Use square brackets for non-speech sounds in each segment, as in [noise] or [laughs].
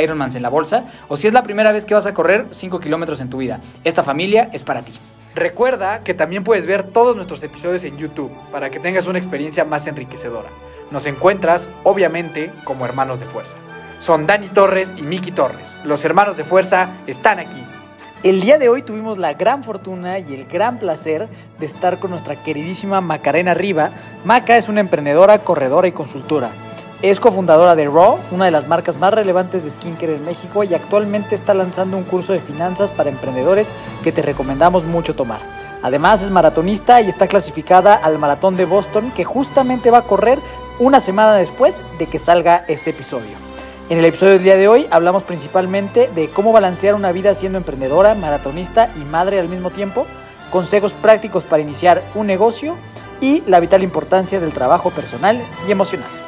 Ironmans en la bolsa o si es la primera vez que vas a correr 5 kilómetros en tu vida. Esta familia es para ti. Recuerda que también puedes ver todos nuestros episodios en YouTube para que tengas una experiencia más enriquecedora. Nos encuentras, obviamente, como hermanos de fuerza. Son Dani Torres y Miki Torres. Los hermanos de fuerza están aquí. El día de hoy tuvimos la gran fortuna y el gran placer de estar con nuestra queridísima Macarena Riva. Maca es una emprendedora, corredora y consultora. Es cofundadora de Raw, una de las marcas más relevantes de skincare en México y actualmente está lanzando un curso de finanzas para emprendedores que te recomendamos mucho tomar. Además es maratonista y está clasificada al maratón de Boston que justamente va a correr una semana después de que salga este episodio. En el episodio del día de hoy hablamos principalmente de cómo balancear una vida siendo emprendedora, maratonista y madre al mismo tiempo, consejos prácticos para iniciar un negocio y la vital importancia del trabajo personal y emocional.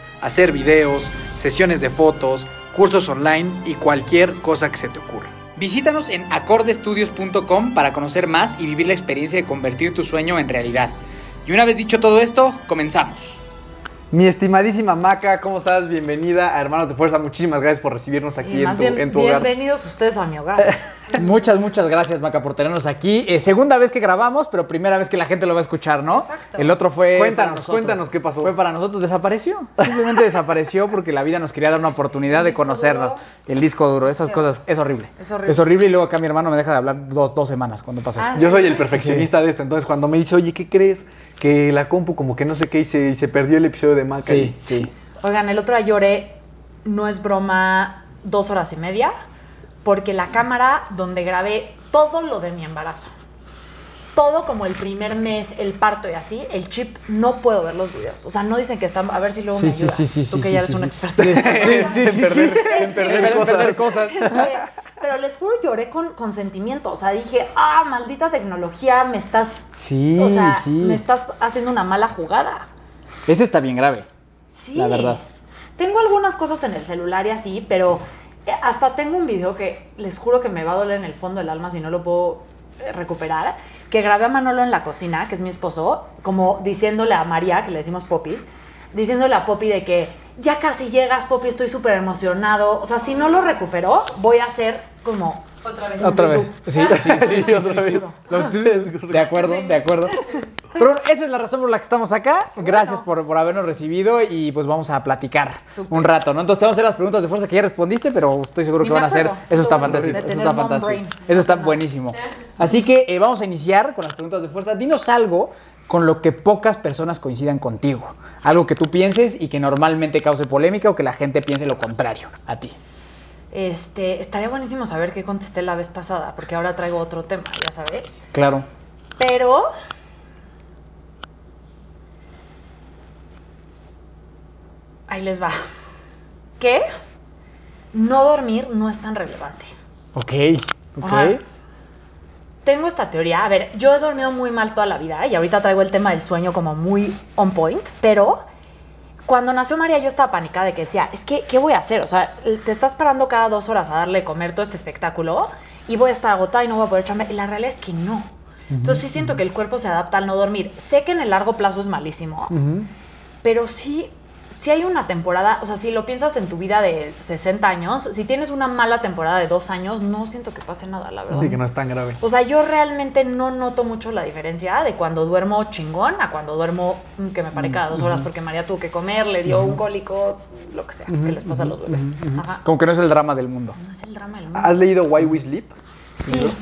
hacer videos, sesiones de fotos, cursos online y cualquier cosa que se te ocurra. Visítanos en acordestudios.com para conocer más y vivir la experiencia de convertir tu sueño en realidad. Y una vez dicho todo esto, comenzamos. Mi estimadísima Maca, ¿cómo estás? Bienvenida a Hermanos de Fuerza. Muchísimas gracias por recibirnos aquí Y en tu, bien, en tu hogar. bienvenidos ustedes a mi hogar. [laughs] Muchas, muchas gracias, Maca, por tenernos aquí. Eh, segunda vez que grabamos, pero primera vez que la gente lo va a escuchar, ¿no? Exacto. El otro fue. Cuéntanos, cuéntanos qué pasó. Fue para nosotros, desapareció. Simplemente desapareció porque la vida nos quería dar una oportunidad de conocernos. duro. El disco duro, esas Sí. cosas, es horrible. Es horrible. Es horrible y luego acá mi hermano me deja de hablar dos, dos semanas cuando pasa Ah, eso. Yo soy el perfeccionista de esto, entonces cuando me dice, oye, ¿qué crees? Que la compu como que no sé qué y se, y se perdió el episodio de Maca. Sí, sí. Oigan, el otro día lloré, no es broma, dos horas y media, porque la cámara donde grabé todo lo de mi embarazo, todo como el primer mes, el parto y así, el chip, no puedo ver los videos. O sea, no dicen que están, a ver si luego me Sí, sí, ayudas. sí, sí, Tú que sí, ya eres sí, un sí. experto. Sí, sí, sí, En [laughs] perder, sí. en perder En cosas. [laughs] Pero les juro, lloré con, con sentimiento. O sea, dije, ah, maldita tecnología, me estás. Sí, o sea, sí. me estás haciendo una mala jugada. Ese está bien grave. Sí. La verdad. Tengo algunas cosas en el celular y así, pero eh, hasta tengo un video que les juro que me va a doler en el fondo del alma si no lo puedo eh, recuperar. Que grabé a Manolo en la cocina, que es mi esposo, como diciéndole a María, que le decimos Poppy, diciéndole a Poppy de que ya casi llegas, Poppy, estoy súper emocionado. O sea, si no lo recupero, voy a ser como Otra vez. Otra vez. [laughs] Sí, sí, sí, sí, otra vez. De acuerdo, de acuerdo. Pero esa es la razón por la que estamos acá. Gracias por, por habernos recibido y pues vamos a platicar un rato, ¿no? Entonces te vamos a hacer las preguntas de fuerza que ya respondiste, pero estoy seguro que van a ser. acuerdo. Eso está fantástico. Eso está fantástico. Eso está buenísimo. Así que eh, vamos a iniciar con las preguntas de fuerza. Dinos algo con lo que pocas personas coincidan contigo. Algo que tú pienses y que normalmente cause polémica o que la gente piense lo contrario a ti. Este, estaría buenísimo saber qué contesté la vez pasada, porque ahora traigo otro tema, ya sabes. Claro. Pero. Ahí les va. Que no dormir no es tan relevante. Ok. Ok. Ajá. Tengo esta teoría. A ver, yo he dormido muy mal toda la vida y ahorita traigo el tema del sueño como muy on point, pero cuando nació María yo estaba panicada de que decía, es que, ¿qué voy a hacer? O sea, te estás parando cada dos horas a darle comer todo este espectáculo y voy a estar agotada y no voy a poder echarme. Y la realidad es que no. Entonces sí siento que el cuerpo se adapta al no dormir. Sé que en el largo plazo es malísimo, pero sí, sí hay una temporada, o sea, si lo piensas en tu vida de 60 años, si tienes una mala temporada de dos años, no siento que pase nada, la verdad. Así que no es tan grave. O sea, yo realmente no noto mucho la diferencia de cuando duermo chingón a cuando duermo mm, que me pare cada dos horas porque María tuvo que comer, le dio un cólico, lo que sea, que les pasa a los bebés. Ajá. Como que no es el drama del mundo. No es el drama del mundo. ¿Has leído Why We Sleep? Sí,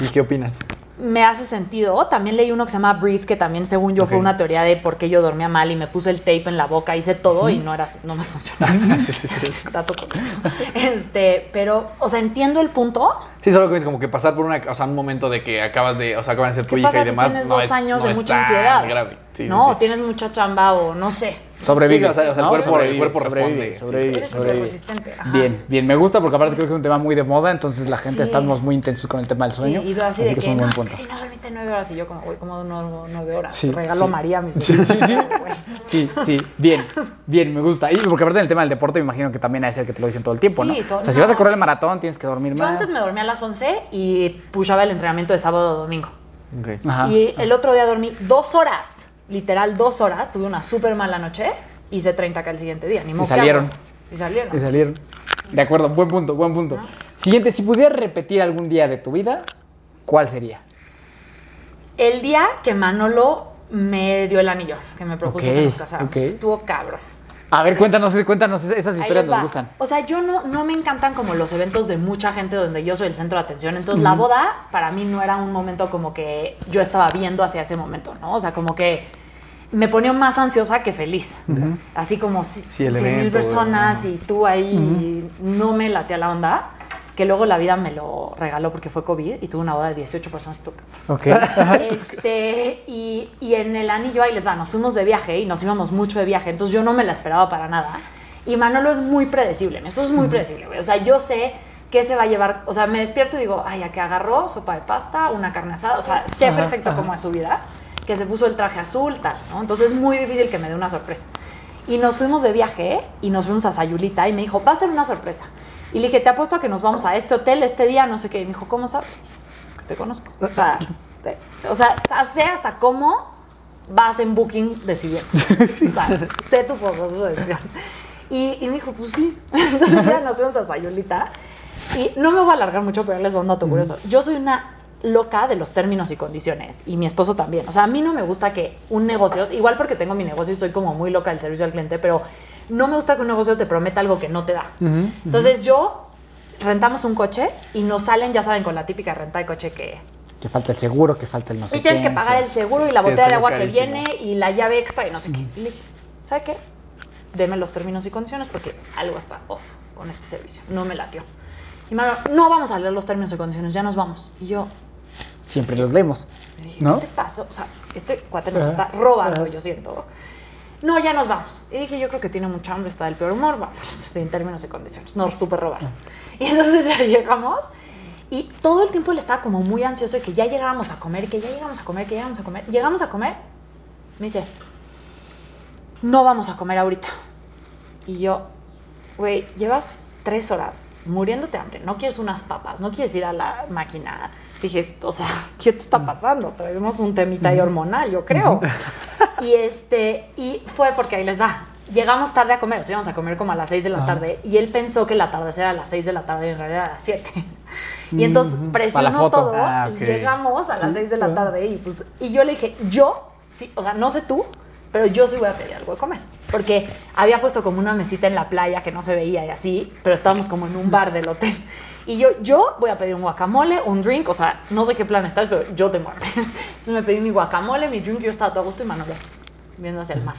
¿Y qué opinas? Me hace sentido. También leí uno que se llama Breathe, que también, según yo, fue una teoría de por qué yo dormía mal y me puse el tape en la boca, hice todo y no era no me [laughs] eso. Este, pero, o sea, entiendo el punto. Sí, solo que es como que pasar por una, o sea, un momento de que acabas de, o sea, acaban de ser tu ¿Qué hija pasa y demás. tienes no dos es- años no de mucha ansiedad? grave. Sí, sí, no, sí. tienes mucha chamba o no sé. Sobrevive. Sí, o sea, o sea, el cuerpo- el cuerpo sobrevive, responde. sobrevive, sobrevive. Bien, bien, me gusta porque aparte creo que es un tema muy de moda, entonces la gente Sí. estamos muy intensos con el tema del Sí, sueño. y así, así de que que, es un no, buen punto. si no dormiste nueve horas y yo como, güey, como no, nueve horas. Sí, Regalo a María mis Sí, sí, sí. [laughs] Sí, sí, bien, bien, me gusta. Y porque aparte del tema del deporte, me imagino que también ha de ser que te lo dicen todo el tiempo, ¿no? Sí, todo- o sea, si vas a correr el maratón, tienes que dormir Yo más. antes me dormía a las 11 y pushaba el entrenamiento de sábado a domingo. Y el otro día dormí dos horas, literal dos horas, tuve una súper mala noche, hice 30 acá el siguiente día, ni que salieron. Y salieron. Y salieron. De acuerdo, buen punto, buen punto. Siguiente, si pudieras repetir algún día de tu vida, ¿cuál sería? El día que Manolo me dio el anillo, que me propuso Ok, que nos casáramos, estuvo cabrón. A ver, cuéntanos, cuéntanos, esas historias nos gustan. O sea, yo no, no me encantan como los eventos de mucha gente donde yo soy el centro de atención. Entonces, la boda para mí no era un momento como que yo estaba viendo hacia ese momento, ¿no? O sea, como que me ponía más ansiosa que feliz. Así como si, Sí, el 100 mil personas y tú ahí no me latea la onda. Que luego la vida me lo regaló porque fue COVID y tuve una boda de 18 personas. Ok. [laughs] Este, y, y en el anillo ahí les va, nos fuimos de viaje y nos íbamos mucho de viaje, entonces yo no me la esperaba para nada. Y Manolo es muy predecible, mi esposo es muy predecible, güey. O sea, yo sé qué se va a llevar, o sea, me despierto y digo, ay, a que agarró sopa de pasta, una carne asada, o sea, sé perfecto cómo es su vida, que se puso el traje azul, tal, ¿no? Entonces es muy difícil que me dé una sorpresa. Y nos fuimos de viaje y nos fuimos a Sayulita y me dijo, va a ser una sorpresa. Y le dije, te apuesto a que nos vamos a este hotel este día, no sé qué. Y me dijo, ¿cómo sabes? Te conozco. O sea, te- o sea, sé hasta cómo vas en booking decidiendo. O sea, sé tu proceso de decisión. Y, y me dijo, pues sí. [laughs] Entonces ya nos fuimos a Sayulita. Y no me voy a alargar mucho, pero les voy a un dato curioso. Yo soy una loca de los términos y condiciones y mi esposo también. O sea, a mí no me gusta que un negocio, igual porque tengo mi negocio y soy como muy loca del servicio al cliente, pero no me gusta que un negocio te prometa algo que no te da. Entonces yo rentamos un coche y nos salen, ya saben, con la típica renta de coche que Que falta el seguro, que falta el no sé y tienes qué, que pagar sí. el seguro y la Sí, botella de agua que viene y la llave extra y no sé qué. Y le dije, ¿sabe qué? Deme los términos y condiciones porque algo está off con este servicio. No me latió. Y Manuel, no vamos a leer los términos y condiciones, ya nos vamos. Y yo Siempre los leemos, ¿no? ¿qué pasó? O sea, este cuate nos Ajá, está robando, ajá. yo siento. No, ya nos vamos. Y dije, yo creo que tiene mucha hambre, está del peor humor, vamos, sin términos y condiciones. Nos súper robaron. Y entonces ya llegamos y todo el tiempo él estaba como muy ansioso de que ya llegáramos a comer, que ya llegamos a comer, que llegamos a comer. Llegamos a comer, me dice, no vamos a comer ahorita. Y yo, güey, llevas tres horas muriéndote de hambre, no quieres unas papas, no quieres ir a la máquina. Dije, o sea, [laughs] ¿qué te está pasando? Traemos un temita ahí hormonal, yo creo. [laughs] y este, y fue porque ahí les va. llegamos tarde a comer, o sea, íbamos a comer como a las 6 de la Ajá. tarde y él pensó que el atardecer era a las 6 de la tarde y en realidad a las 7. Y entonces presionó la todo Ah, y ok. llegamos a las Sí, 6 de la tarde y pues y yo le dije, "Yo sí, o sea, no sé tú, pero yo sí voy a pedir algo de comer." Porque había puesto como una mesita en la playa que no se veía y así, pero estábamos como en un bar del hotel. Y yo, yo voy a pedir un guacamole, un drink, o sea, no sé qué plan estás, pero yo tengo hambre. [laughs] Entonces me pedí mi guacamole, mi drink, yo estaba todo a gusto y Manolo viendo hacia el mar.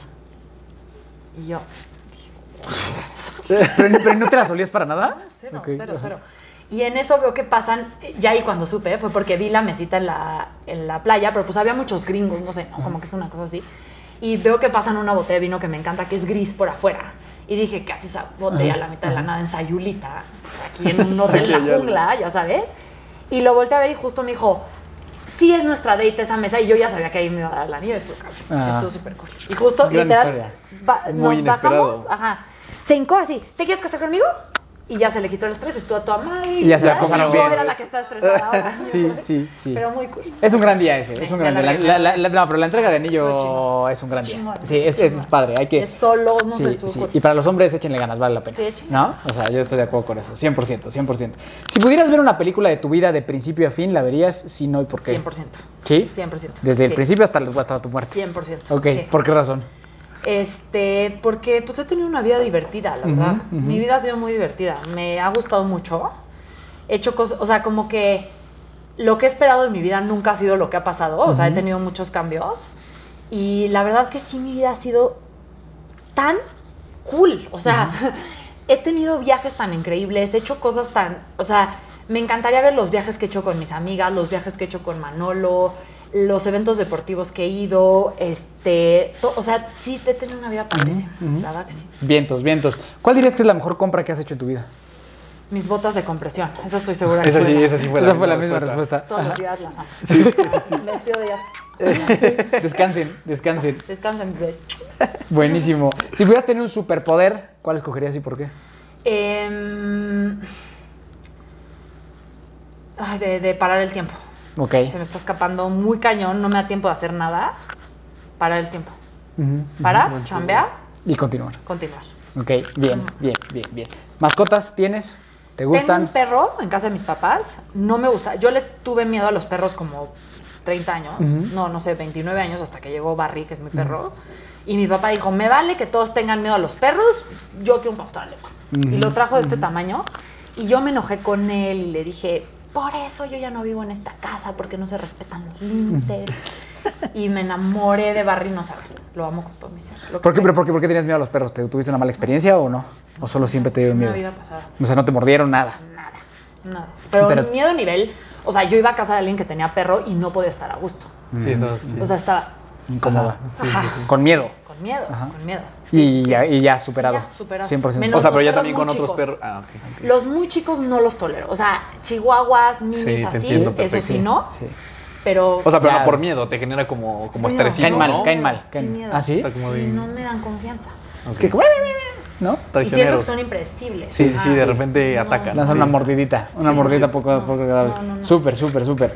Y yo, ¿Pero, pero no te las olías para nada? Cero, Ok, cero, cero. Y en eso veo que pasan, ya ahí cuando supe, fue porque vi la mesita en la, en la playa, pero pues había muchos gringos, no sé, ¿no? como que es una cosa así. Y veo que pasan una botella de vino que me encanta, que es gris por afuera. Y dije, ¿qué hace esa botella a la mitad de la nada en Sayulita? Aquí en un [laughs] hotel en la jungla, ya sabes. Y lo volteé a ver y justo me dijo, sí es nuestra date esa mesa. Y yo ya sabía que ahí me iba a dar la nieve, estuvo cabrón. Ah. Estuvo súper cool. Y justo, literal, ba- nos bajamos, inesperado. ajá, se hincó así, ¿te quieres casar conmigo? Y ya se le quitó el estrés, estuvo a toda madre. Y ya se la Yo pasaron bien. era la que estaba estresada [laughs] ahora. Sí, sí, sí. Pero muy cool. Es un gran día ese, es un gran día. la La, regué. la- la- no, pero la entrega de anillo es un gran día. Sí, es, es, chingón. padre. Hay que, Es solo, no sí, sé, estuvo sí. cool. Y para los hombres échenle ganas, vale la pena. Sí. ¿No? O sea, yo estoy de acuerdo con eso. 100%, 100%. Si pudieras ver una película de tu vida de principio a fin, ¿la verías? Si no, ¿y por qué? 100%. ¿Sí? 100%. Desde el principio hasta, hasta tu muerte. 100%. Ok. ¿por qué razón? Este, porque pues he tenido una vida divertida, la verdad. ujú. Mi vida ha sido muy divertida. Me ha gustado mucho. He hecho cosas, o sea, como que lo que he esperado en mi vida nunca ha sido lo que ha pasado. O sea, he tenido muchos cambios. Y la verdad que sí, mi vida ha sido tan cool. O sea, [laughs] he tenido viajes tan increíbles, he hecho cosas tan. O sea, me encantaría ver los viajes que he hecho con mis amigas, los viajes que he hecho con Manolo, los eventos deportivos que he ido. Este. to- o sea, sí, he tenido una vida padrísima. La verdad que sí. Vientos, vientos. ¿Cuál dirías que es la mejor compra que has hecho en tu vida? Mis botas de compresión, eso estoy segura Esa sí, esa sí fue Esa la, fue la misma misma respuesta. Todos los días las amo. Me despido de ellas. [laughs] Descansen, descansen. Descansen, bebés. Buenísimo. Si pudieras tener un superpoder, ¿cuál escogerías y por qué? De, de parar el tiempo. Ok. Se me está escapando muy cañón, no me da tiempo de hacer nada. Parar el tiempo. Ujú. Parar, chambear, Y continuar. continuar. Ok, bien, bien, bien, bien. ¿Mascotas tienes? ¿Te Tengo un gustan? perro en casa de mis papás. No me gusta. Yo le tuve miedo a los perros como 30 años. No, no sé, 29 años hasta que llegó Barry, que es mi perro. Y mi papá dijo, me vale que todos tengan miedo a los perros, yo quiero un pastor alemán. Y lo trajo de este tamaño. Y yo me enojé con él y le dije, por eso yo ya no vivo en esta casa, porque no se respetan los límites. [laughs] y me enamoré de Barry, no saben. Lo amo con todo mi ser. ¿Por qué, pero por qué, por qué tenías miedo a los perros? ¿Te tuviste una mala experiencia o no? ¿O solo siempre te dio Una miedo? vida pasada. O sea, no te mordieron nada. Nada, nada. Pero, Pero- miedo a nivel, o sea, yo iba a casa de alguien que tenía perro y no podía estar a gusto. Sí, todo, sí. O sea, estaba Incómoda. Ajá. Con miedo. con miedo, Ajá. con miedo. Y, Ya, y ya superado. Ya, superado. 100%. Menos o sea, pero ya también con otros perros. Ah. Los muy chicos no los tolero. O sea, chihuahuas, minis así, entiendo eso sí no. Sí. Pero. O sea, pero Ya. no por miedo, te genera como, como estresito, Caen mal, ¿no? caen mal. Sin caen- miedo. ¿Ah, sí? O sea, como de Sí, no me dan confianza. Ok. Que- ¿No? Y siento que traicioneros. son impredecibles. Sí, sí, sí, de Ajá. repente No, atacan. Lanzan Sí. una mordidita, una Sí, mordidita sí. poco, No, poco agradable. no, no, no. Súper, súper, súper.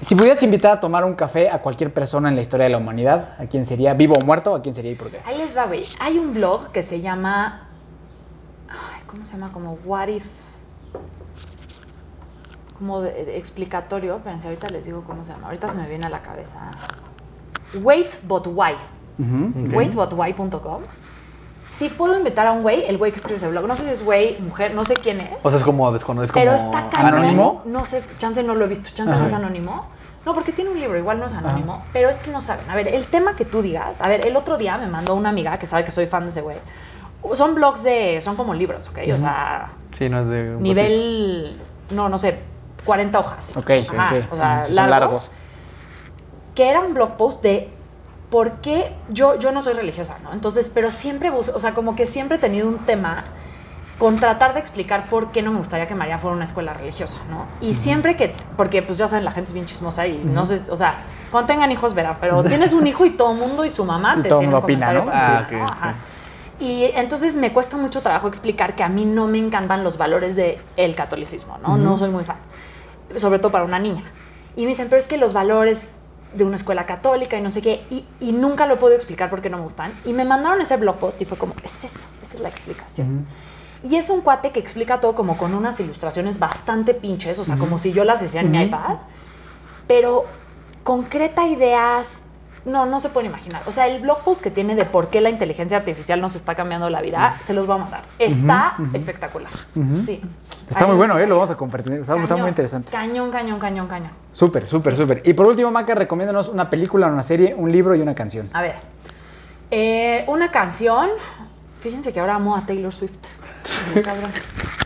Si pudieras invitar a tomar un café a cualquier persona en la historia de la humanidad, ¿a quién sería? ¿Vivo o muerto? ¿A quién sería y por qué? Ahí les va, güey. Hay un blog que se llama. Ay, ¿Cómo se llama? Como What If. Como de, de explicatorio. Espérense, ahorita les digo cómo se llama. Ahorita se me viene a la cabeza. Wait but why. Ujú. Ok. Waitbutwhy.com. Si puedo invitar a un güey, el güey que escribe ese blog. No sé si es güey, mujer, no sé quién es. O sea, es como desconocido, pero está cañón. ¿Anónimo? No sé, chance no lo he visto. Chance Ajá. no es anónimo. No, porque tiene un libro, igual no es anónimo. Pero es que no saben. A ver, el tema que tú digas. A ver, el otro día me mandó una amiga que sabe que soy fan de ese güey. Son blogs de. Son como libros, ¿ok? O sea, Sí, no es de un nivel. No, no sé, 40 hojas. Ok, Ajá, ok. O sea, largos. Que era un blog post de por qué yo, yo no soy religiosa, ¿no? Entonces, pero siempre busco, o sea, como que siempre he tenido un tema con tratar de explicar por qué no me gustaría que María fuera una escuela religiosa, ¿no? Y siempre que, porque pues ya saben, la gente es bien chismosa y no sé, o sea, cuando tengan hijos verán, pero tienes un hijo y todo el mundo y su mamá Y te todo tiene mundo un opina, ¿no? Ah, decir, ok, Ajá. sí. Y entonces me cuesta mucho trabajo explicar que a mí no me encantan los valores del catolicismo, ¿no? No soy muy fan, sobre todo para una niña. Y me dicen, pero es que los valores de una escuela católica y no sé qué, y, y nunca lo he podido explicar por qué no me gustan. Y me mandaron ese blog post y fue como, es eso, esa es la explicación. Y es un cuate que explica todo como con unas ilustraciones bastante pinches, o sea, como si yo las decía en mi iPad, pero concreta ideas, no, no se pueden imaginar. O sea, el blog post que tiene de por qué la inteligencia artificial nos está cambiando la vida, se los va a mandar. Está espectacular. Sí. Está muy bueno, ¿eh? Lo vamos a compartir. Está, está muy interesante. Cañón, cañón, cañón, cañón. Súper, súper, súper. Y por último, Maca, recomiéndanos una película, una serie, un libro y una canción. A ver, eh, una canción. Fíjense que ahora amo a Taylor Swift. Cabrón.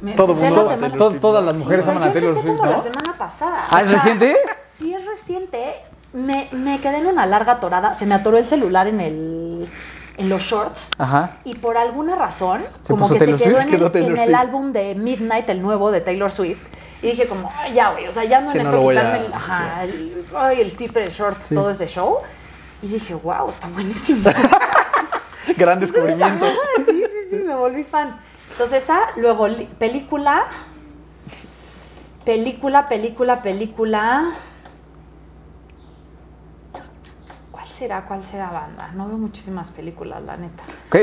Me- Todo mundo la semana- Taylor To- Swift, todas las mujeres Sí, aman a Taylor Swift, ¿no? la semana pasada. ¿Ah, es O sea, reciente? Sí, es reciente. Me, me quedé en una larga torada. Se me atoró el celular en el en los shorts. Ajá. Y por alguna razón, Se como que Taylor se quedó Swift, en, el, quedó Taylor en el Swift. álbum de Midnight, el nuevo de Taylor Swift. Y dije como, "Ay, ya, güey, o sea, ya no Sí, en no a- quitarme el, ajá, el, ay, el zipper, el short, todo ese show. Y dije, wow, está buenísimo. [laughs] Gran descubrimiento. sí, sí, sí, me volví fan. Entonces esa, luego li- película, película, película, película. ¿Cuál será? ¿Cuál será banda? No veo muchísimas películas, la neta. Ok,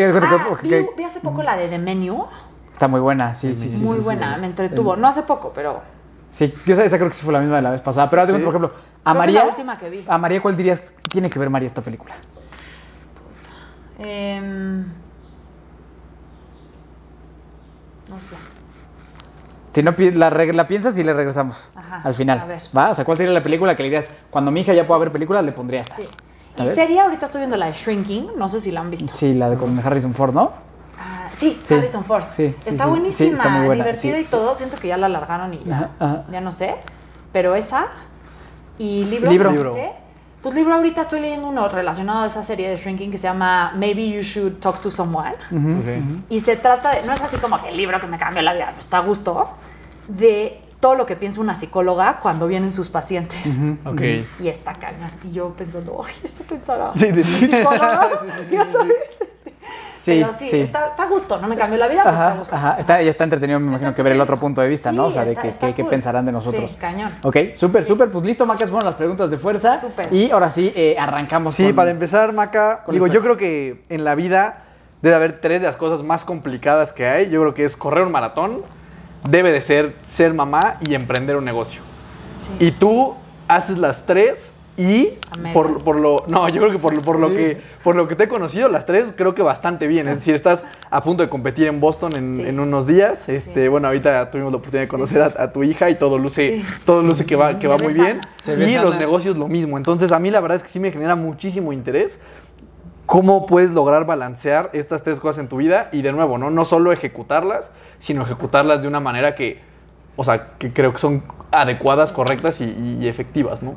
ok, Ah, vi, hace poco la de The Menu, Está muy buena, sí, sí, sí. muy sí, buena, sí. me entretuvo. No hace poco, pero Sí, yo esa, esa creo que sí fue la misma de la vez pasada. Pero, por ejemplo, a Creo que María. la última que vi. A María, ¿cuál dirías que tiene que ver María esta película? em, no sé. Si no, la, la piensas y le regresamos Ajá, al final. a ver. ¿Va? O sea, ¿cuál sería la película que le dirías? Cuando mi hija ya pueda ver películas, le pondría esta. Sí. Y serie, ahorita estoy viendo la de Shrinking, no sé si la han visto. Sí, la de con Harrison Ford, ¿no? Ah, sí, Sí, Harrison Ford. sí, sí, está sí, buenísima, sí, está muy buena, divertida sí, y sí. todo. Siento que ya la alargaron y ya, Ajá, ajá. ya no sé. Pero esa y libro. Libro. ¿me dijiste? Pues libro ahorita estoy leyendo uno relacionado a esa serie de Shrinking que se llama Maybe You Should Talk to Someone. Y se trata de, no es así como que el libro que me cambió la vida, pues está a gusto, de todo lo que piensa una psicóloga cuando vienen sus pacientes. Ok. Y está cañón. Y yo pensando, ay, eso pensará. Sí, de- mi psicóloga. [laughs] Sí, sí, sí, Ya sabes. Sí, Pero sí, sí. Está, está a gusto, no me cambió la vida, pero está a Ajá, ajá. Está, ya está entretenido, me imagino, que ver el otro punto de vista, ¿no? O sea, de está- qué, cool. pensarán de nosotros. Sí, cañón. Ok, súper, súper. Pues listo, Macas, fueron las preguntas de fuerza. Súper. Y ahora sí, eh, arrancamos Sí, con- para empezar, Maca, digo, yo creo que en la vida debe haber tres de las cosas más complicadas que hay. Yo creo que es correr un maratón, debe de ser ser mamá y emprender un negocio. Sí. Y tú haces las tres y por, por lo no, yo creo que por, lo- por lo que por lo que te he conocido las tres creo que bastante bien. Es decir, estás a punto de competir en Boston en, Sí. en unos días. Este, Sí. bueno, ahorita tuvimos la oportunidad de conocer a, a tu hija y todo luce Sí. todo luce que va que Se va muy sana. bien. Y los negocios lo mismo. Entonces, a mí la verdad es que sí me genera muchísimo interés cómo puedes lograr balancear estas tres cosas en tu vida y de nuevo, ¿no? No solo ejecutarlas, sino ejecutarlas de una manera que, o sea, que creo que son adecuadas, correctas y, efectivas, ¿no?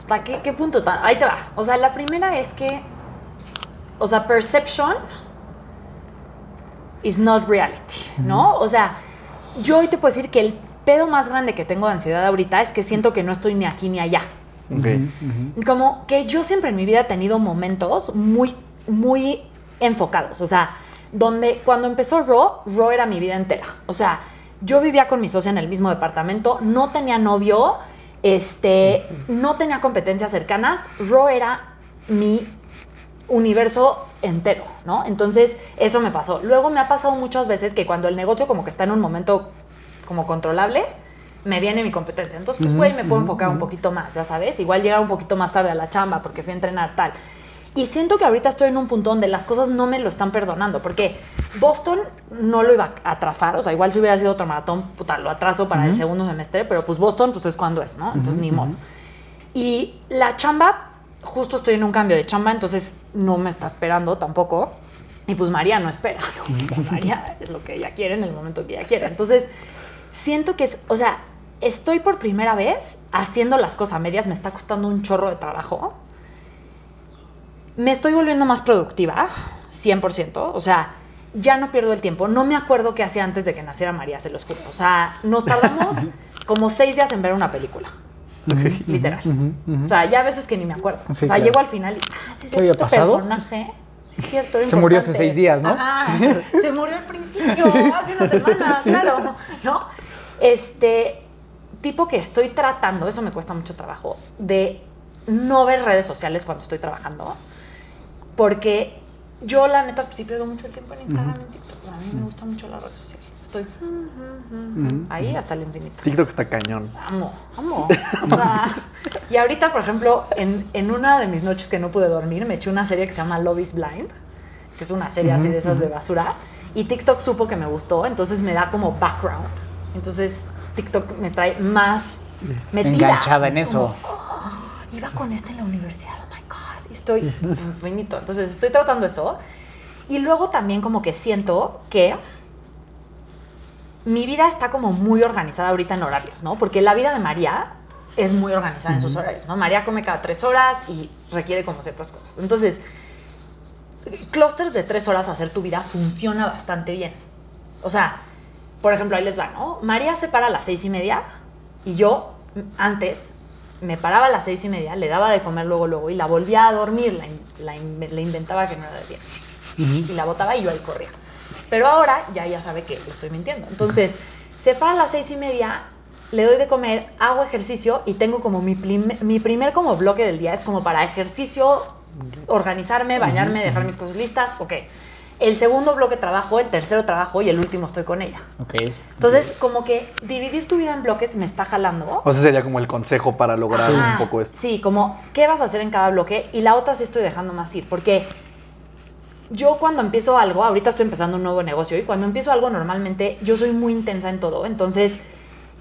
¿Hasta qué, qué punto tan? Ahí te va. O sea, la primera es que, o sea, perception is not reality, ¿no? O sea, yo hoy te puedo decir que el pedo más grande que tengo de ansiedad ahorita es que siento que no estoy ni aquí ni allá. Como que yo siempre en mi vida he tenido momentos muy, muy enfocados. O sea, donde cuando empezó Raw, Raw era mi vida entera. O sea, yo vivía con mi socia en el mismo departamento, no tenía novio, este, no tenía competencias cercanas. Raw era mi universo entero, ¿no? Entonces, eso me pasó. Luego me ha pasado muchas veces que cuando el negocio como que está en un momento como controlable, me viene mi competencia. Entonces, pues, güey, me puedo enfocar un poquito más, ya sabes. Igual llegar un poquito más tarde a la chamba porque fui a entrenar tal. Y siento que ahorita estoy en un punto donde las cosas no me lo están perdonando, porque Boston no lo iba a atrasar, o sea, igual si hubiera sido otro maratón, puta, lo atraso para el segundo semestre, pero pues Boston, pues es cuando es, ¿no? Entonces, ni modo. Y la chamba, justo estoy en un cambio de chamba, entonces no me está esperando tampoco. Y pues María no espera, ¿no? María es lo que ella quiere en el momento que ella quiere. Entonces, siento que es, o sea, estoy por primera vez haciendo las cosas a medias, me está costando un chorro de trabajo. Me estoy volviendo más productiva, 100%. O sea, ya no pierdo el tiempo. No me acuerdo qué hacía antes de que naciera María, se los juro. O sea, nos tardamos [laughs] como seis días en ver una película. Literal. O sea, ya a veces que ni me acuerdo. Sí, o sea, claro. llego al final y, ah, sí, ¿Qué había este pasado? personaje. Sí, cierto, Se murió hace seis días, ¿no? Ajá, se murió al principio, [laughs] hace una semana, [laughs] claro, ¿no? Este, tipo que estoy tratando, eso me cuesta mucho trabajo, de no ver redes sociales cuando estoy trabajando, porque yo la neta sí pierdo mucho el tiempo en Instagram y en TikTok. A mí me gusta mucho la red social. Estoy ahí hasta el infinito. TikTok está cañón. Amo, amo. O sea, y ahorita, por ejemplo, en, en una de mis noches que no pude dormir, me eché una serie que se llama Love is Blind, que es una serie así de esas de basura. Y TikTok supo que me gustó, entonces me da como background. Entonces TikTok me trae más metida. Enganchada en Es eso. como, "Oh, iba con este en la universidad, oh my God. Estoy infinito. Entonces estoy tratando eso. Y luego también como que siento que mi vida está como muy organizada ahorita en horarios, ¿no? Porque la vida de María es muy organizada en sus horarios, ¿no? María come cada tres horas y requiere como ciertas cosas. Entonces, clústeres de tres horas hacer tu vida funciona bastante bien. O sea, por ejemplo, ahí les va, ¿no? María se para a las seis y media y yo antes me paraba a las seis y media, le daba de comer luego, luego y la volvía a dormir, la, in- la in- inventaba que no era de día. Y la botaba y yo ahí corría. Pero ahora ya ya sabe que estoy mintiendo. Entonces, se para a las seis y media, le doy de comer, hago ejercicio y tengo como mi, plim- mi primer como bloque del día es como para ejercicio, organizarme, bañarme, dejar mis cosas listas, ok. El segundo bloque trabajo, el tercero trabajo y el último estoy con ella. Ok. Entonces, como que dividir tu vida en bloques me está jalando. O sea, sería como el consejo para lograr Ajá, un poco esto. Sí, como qué vas a hacer en cada bloque y la otra sí estoy dejando más ir, porque yo cuando empiezo algo, ahorita estoy empezando un nuevo negocio y cuando empiezo algo normalmente yo soy muy intensa en todo, entonces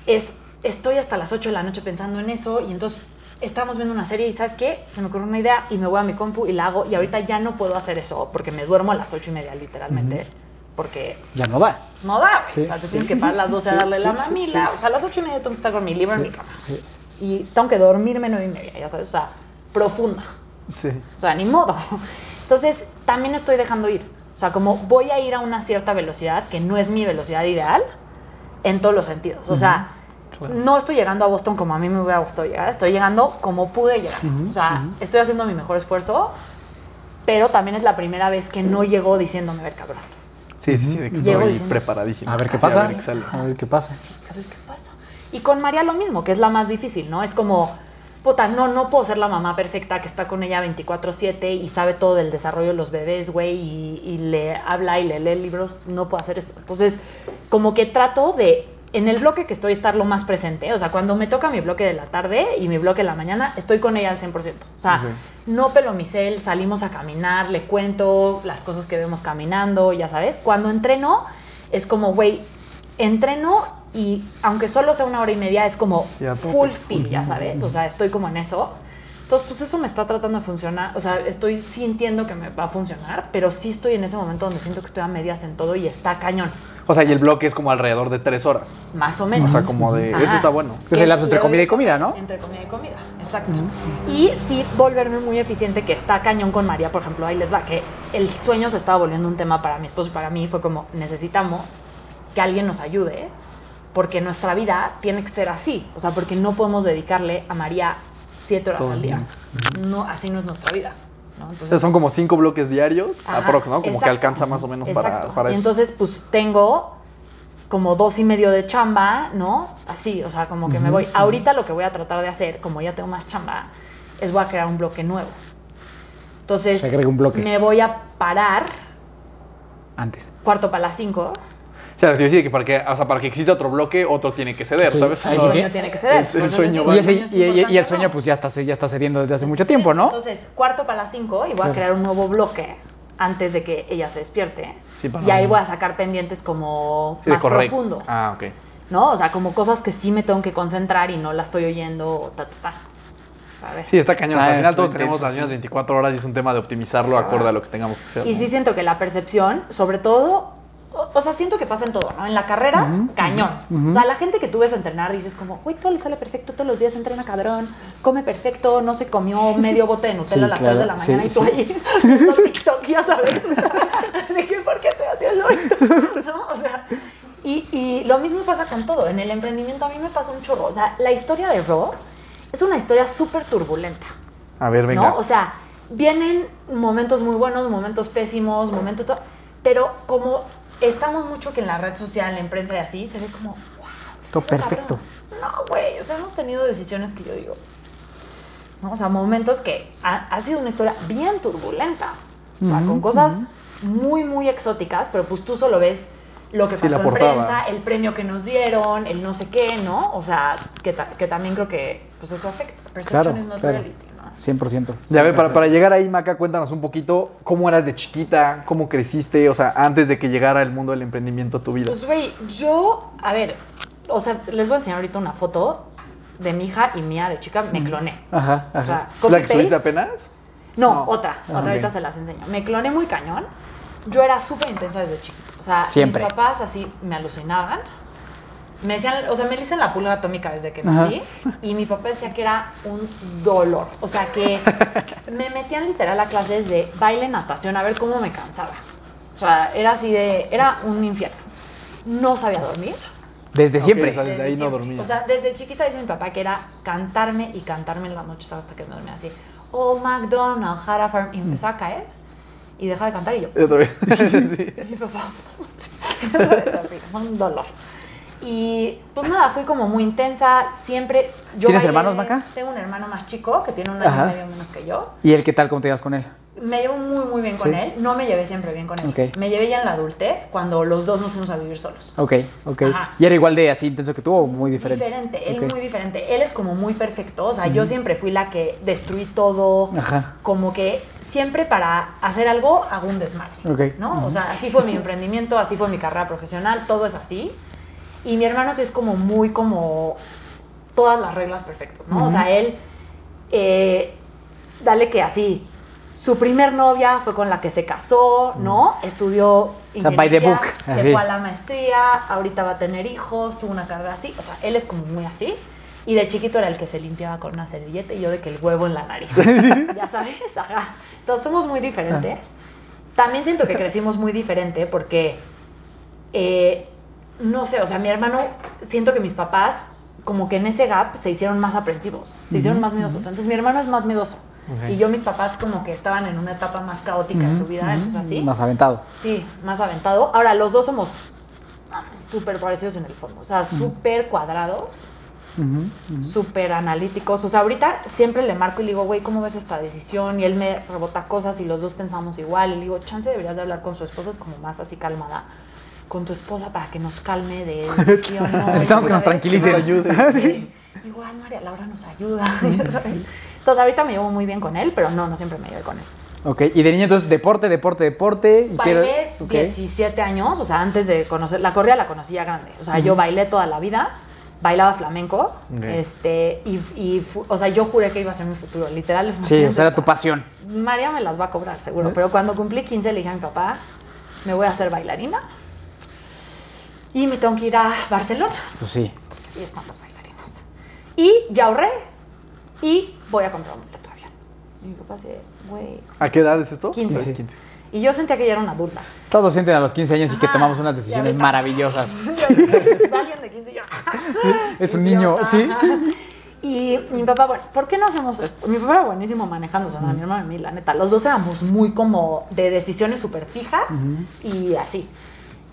es estoy hasta las 8 de la noche pensando en eso y entonces estamos viendo una serie y ¿sabes qué? Se me ocurre una idea y me voy a mi compu y la hago y ahorita ya no puedo hacer eso porque me duermo a las 8 y media literalmente. Porque Ya no da. no da. Sí. O sea, te tienes que parar a las 12 a darle la mamila. O sea, a las 8 y media tengo que estar con mi libro en mi cama. sí. Y tengo que dormirme 9 y media, ya sabes. O sea, profunda. Sí. O sea, ni modo. Entonces, también estoy dejando ir. O sea, como voy a ir a una cierta velocidad que no es mi velocidad ideal en todos los sentidos. O sea, Claro. no estoy llegando a Boston como a mí me hubiera gustado llegar. Estoy llegando como pude llegar. o sea, estoy haciendo mi mejor esfuerzo, pero también es la primera vez que no llego diciéndome, a ver, cabrón. Sí, sí, sí, de que estoy diciendo- preparadísimo. A ver qué pasa. A ver qué sale. A ver qué pasa. a ver qué pasa. Y con María lo mismo, que es la más difícil, ¿no? Es como, puta, no, no puedo ser la mamá perfecta que está con ella 24/7 y sabe todo del desarrollo de los bebés, güey, y, y le habla y le lee libros, no puedo hacer eso. Entonces, como que trato de, en el bloque que estoy, estar lo más presente. O sea, cuando me toca mi bloque de la tarde y mi bloque de la mañana, estoy con ella al 100%. O sea, no pelo mi cel, salimos a caminar, le cuento las cosas que vemos caminando, ya sabes. Cuando entreno, es como, güey, entreno y aunque solo sea una hora y media, es como Sí, full speed, ya sabes. O sea, estoy como en eso. Entonces, pues eso me está tratando de funcionar. O sea, estoy sintiendo que me va a funcionar, pero sí estoy en ese momento donde siento que estoy a medias en todo y está cañón. O sea, y el bloque es como alrededor de tres horas. Más o O menos. sea, como de. Eso está bueno. Es el lapso entre comida y comida, ¿no? Entre comida y comida, exacto. Y sí volverme muy eficiente, que está cañón con María, por ejemplo, ahí les va, que el sueño se estaba volviendo un tema para mi esposo y para mí, fue como, necesitamos que alguien nos ayude, porque nuestra vida tiene que ser así, o sea, porque no podemos dedicarle a María siete horas Todo al día. No, así no es nuestra vida. Entonces, son como cinco bloques diarios, Ajá, aprox, ¿no? Como que alcanza más o menos para, Exacto. para y eso. entonces, pues tengo como dos y medio de chamba, ¿no? Así, o sea, como que me voy. Ahorita lo que voy a tratar de hacer, como ya tengo más chamba, es voy a crear un bloque nuevo. Entonces, Se agrega un bloque. me voy a parar Antes. cuarto para las cinco. O sea, te a decir que para que, o sea, para que exista otro bloque, otro tiene que ceder, Sí. ¿sabes? El sí sueño tiene que ceder. el- el sueño Y, ese- el sueño es y- y- y el sueño, ¿no? pues ya está, ya está cediendo desde hace mucho tiempo, ¿no? Entonces, cuarto para las cinco y voy a Claro. crear un nuevo bloque antes de que ella se despierte. Sí, para y ahí voy a sacar pendientes como Sí, más profundos. Ah, ok. ¿no? O sea, como cosas que sí me tengo que concentrar y no la estoy oyendo, ta, ta, ta. Sí, está cañón. O sea, al final todos intenso, tenemos las sí. mismas 24 horas y es un tema de optimizarlo acorde a lo que tengamos que hacer. Y ¿no? sí siento que la percepción, sobre todo, o, sea, siento que pasa en todo, ¿no? En la carrera, cañón. O sea, la gente que tú ves entrenar dices como, güey, todo le sale perfecto, todos los días entrena cabrón, come perfecto, no se comió [laughs] medio bote de Nutella Sí, a las claro, 3 de la sí, mañana y tú sí. ahí, [laughs] viendo TikTok, ya sabes. [laughs] de que, ¿por qué estoy haciendo esto? ¿No? O sea, y, y lo mismo pasa con todo. En el emprendimiento a mí me pasa un chorro. O sea, la historia de Raw es una historia súper turbulenta. A ver, venga. ¿no? O sea, vienen momentos muy buenos, momentos pésimos, momentos... to- Pero como estamos mucho que en la red social, en prensa y así, se ve como... wow, Todo perfecto. No, güey, o sea, hemos tenido decisiones que yo digo... ¿no? O sea, momentos que ha, ha sido una historia bien turbulenta. O sea, con cosas muy, muy exóticas, pero pues tú solo ves lo que Sí, pasó la en prensa, el premio que nos dieron, el no sé qué, ¿no? O sea, que, ta- que también creo que pues eso afecta. Perception Claro, is not claro. reality. 100%. Y a ver, para, para llegar ahí, Maca, cuéntanos un poquito cómo eras de chiquita, cómo creciste, o sea, antes de que llegara el mundo del emprendimiento a tu vida. Pues, güey, yo, a ver, o sea, les voy a enseñar ahorita una foto de mi hija y mía de chica, me cloné. Ajá, O sea, ajá. ¿La que subiste apenas? No, No. otra, Ah, otra ok. ahorita se las enseño. Me cloné muy cañón. Yo era súper intensa desde chiquita. O sea, Siempre. mis papás así me alucinaban. Me decían, o sea, me dicen la pulga atómica desde que Ajá. nací. Y mi papá decía que era un dolor. O sea, que [laughs] me metían literal a clases de baile, natación, a ver cómo me cansaba. O sea, era así de, era un infierno. No sabía dormir. Desde siempre. o sea, desde ahí no siempre. dormías. O sea, desde chiquita dice mi papá que era cantarme y cantarme en las noches hasta que me dormía así. Oh, McDonald's, Jara Farm. Y empezó a caer y dejaba de cantar y yo. Y otra vez. [laughs] Y mi papá. [laughs] ¿sabes? Así, un dolor. Y pues nada, fui como muy intensa. Siempre. Yo ¿Tienes bailé- hermanos, Maca? Tengo un hermano más chico que tiene un año Ajá. y medio menos que yo. ¿Y él qué tal? ¿Cómo te llevas con él? Me llevo muy, muy bien con Sí. él. No me llevé siempre bien con él. Ok. Me llevé ya en la adultez cuando los dos nos fuimos a vivir solos. Ok, ok. Ajá. ¿Y era igual de así intenso que tú o muy diferente? Diferente, él Ok. muy diferente. Él es como muy perfecto. O sea, yo siempre fui la que destruí todo. Ajá. Como que siempre para hacer algo hago un desmadre. Ok. ¿No? O sea, así fue mi emprendimiento, así fue mi carrera profesional, todo es así. Y mi hermano sí es como muy como todas las reglas perfectas, ¿no? O sea, él, eh, dale que así. Su primer novia fue con la que se casó, ¿no? Estudió sea, by the ingeniería, book, se así. fue a la maestría, ahorita va a tener hijos, tuvo una carrera así. O sea, él es como muy así. Y de chiquito era el que se limpiaba con una servilleta y yo de que el huevo en la nariz. [laughs] ya sabes, ajá. Entonces somos muy diferentes. También siento que crecimos muy diferente porque, eh, no sé, o sea, mi hermano, siento que mis papás, como que en ese gap se hicieron más aprensivos, se hicieron más miedosos. Entonces mi hermano es más miedoso. Y yo, mis papás, como que estaban en una etapa más caótica de su vida, entonces así. Más aventado. Sí, más aventado. Ahora, los dos somos súper parecidos en el fondo, o sea, súper cuadrados, ujú. súper analíticos. O sea, ahorita siempre le marco y le digo, güey, ¿cómo ves esta decisión? Y él me rebota cosas y los dos pensamos igual. Y le digo, chance deberías de hablar con su esposa, es como más así calmada. Con tu esposa para que nos calme de. [laughs] ¿no? Necesitamos que nos tranquilice. Que nos ayude. [laughs] Sí. Igual María Laura nos ayuda. [laughs] Entonces ahorita me llevo muy bien con él, pero no, no siempre me llevo con él. Ok, y de niño entonces deporte, deporte, deporte. Y Bailé quiero- ok. 17 años, o sea, antes de conocer, la corrida la conocí ya grande. O sea, yo bailé toda la vida, bailaba flamenco, este, y, o sea, yo juré que iba a ser mi futuro, literal. Sí, o sea, era tu pasión. María me las va a cobrar, ¿Eh? seguro, pero cuando cumplí 15 le dije a mi papá, me voy a hacer bailarina y me tengo que ir a Barcelona. Pues sí. Y están las bailarinas. Y ya ahorré y voy a comprar un boleto de avión. Y mi papá dice, güey. ¿A qué edad es esto? 15. Sí, Y yo sentía que ya era una adulta. Todos sienten a los 15 años y que Ajá, tomamos unas decisiones maravillosas. [laughs] Alguien de 15 y yo. Es un niño. ¿sí? Ajá. Y mi papá, bueno, ¿por qué no hacemos esto? Mi papá era buenísimo manejando, o sea, mi hermano y mí, la neta. Los dos éramos muy como de decisiones súper fijas y así.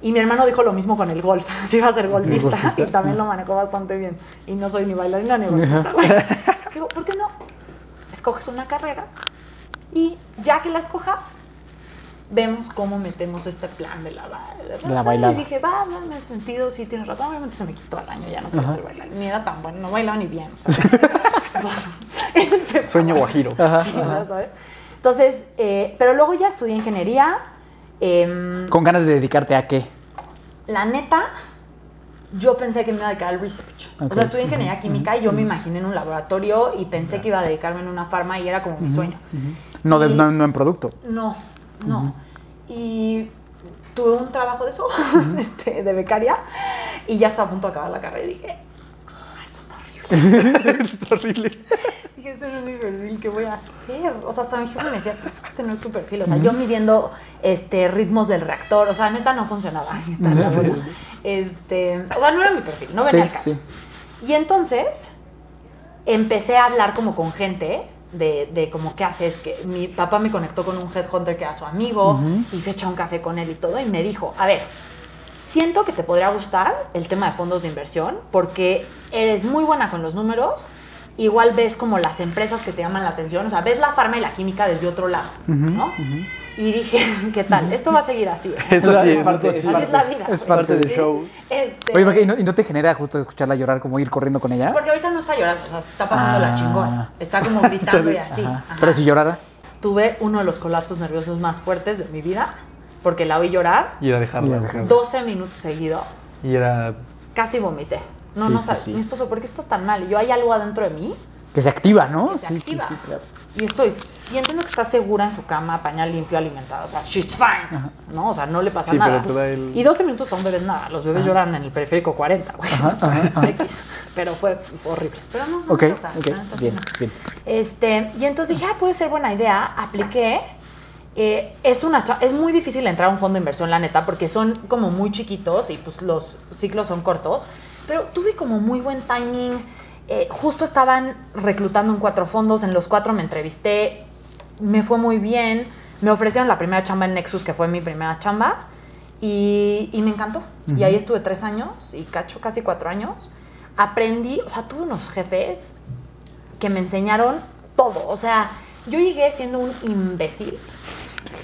Y mi hermano dijo lo mismo con el golf, [laughs] así iba a ser golfista, golfista. y también lo manejó bastante bien. Y no soy ni bailarina ni golfista. [laughs] Digo, ¿por qué no? Escoges una carrera y ya que la escojas, vemos cómo metemos este plan de la, De la bailada. Y dije, va, no, me he sentido, sí, tienes razón. Obviamente se me quitó al año, ya no quiero ser bailarina. Ni era tan bueno, no bailaba ni bien. O sea, [laughs] Sueño guajiro. Ajá, Sí, ajá. sabes. Entonces, eh, pero luego ya estudié ingeniería. Em, ¿Con ganas de dedicarte a qué? la neta, yo pensé que me iba a dedicar al research. O sea, estudié ingeniería química y yo me imaginé en un laboratorio y pensé que iba a dedicarme en una farma y era como mi sueño. No, de- Y- no, no en producto. No, no. Y tuve un trabajo de eso, [laughs] este, de becaria, y ya estaba a punto de acabar la carrera y dije, "Ah, esto está horrible. [laughs] es horrible. Dije, esto no es mi perfil, ¿qué voy a hacer? O sea, hasta mi jefe me decía, pues este no es tu perfil. O sea, yo midiendo este, ritmos del reactor, o sea, neta no funcionaba. Neta, Sí. Este, o sea, no era mi perfil, no venía Sí, al caso. sí. Y entonces empecé a hablar como con gente de, de como qué haces, que mi papá me conectó con un headhunter que era su amigo y fui a echar un café con él y todo y me dijo, a ver, siento que te podría gustar el tema de fondos de inversión porque eres muy buena con los números igual ves como las empresas que te llaman la atención, o sea, ves la farma y la química desde otro lado, ¿no? Y dije, [laughs] ¿qué tal? Esto va a seguir así. [laughs] Esto sí, Es parte- esto es sí. Así es la vida. es parte del show. Este, Oye, Maca, ¿y no, y no te genera justo escucharla llorar como ir corriendo con ella? porque ahorita no está llorando, o sea, está pasando Ah. la chingón. Está como gritando [laughs] y así. Ajá. Ajá. Pero si llorara. Tuve uno de los colapsos nerviosos más fuertes de mi vida, porque la oí llorar Y era dejarla. Y era dejarla. 12 minutos seguidos. Y era. Casi vomité. No, Sí, no sí, sabes. sí. Mi esposo, ¿por qué estás tan mal? Y yo, hay algo adentro de mí Que se activa, ¿no? que se Sí, sí, activa. sí, claro. Y estoy. Y entiendo que está segura en su cama, pañal limpio, alimentada. O sea, she's fine. ¿No? O sea, no le pasa Sí, nada. pero te da el- Y 12 minutos para un bebé es nada. Los bebés lloran en el periférico 40, güey. [laughs] X. Pero fue, fue horrible. Pero no, no, Ok, o sea, ok, la neta sí bien, no. bien. Este, y entonces dije, ah, puede ser buena idea. Apliqué. Eh, es, una, es muy difícil entrar a un fondo de inversión, la neta, porque son como muy chiquitos y pues los ciclos son cortos. Pero tuve como muy buen timing. Eh, justo estaban reclutando en cuatro fondos, en los cuatro me entrevisté, me fue muy bien. Me ofrecieron la primera chamba en Nexus, que fue mi primera chamba, y, y me encantó. Y ahí estuve tres años y cacho, casi cuatro años. Aprendí, o sea, tuve unos jefes que me enseñaron todo. O sea, yo llegué siendo un imbécil.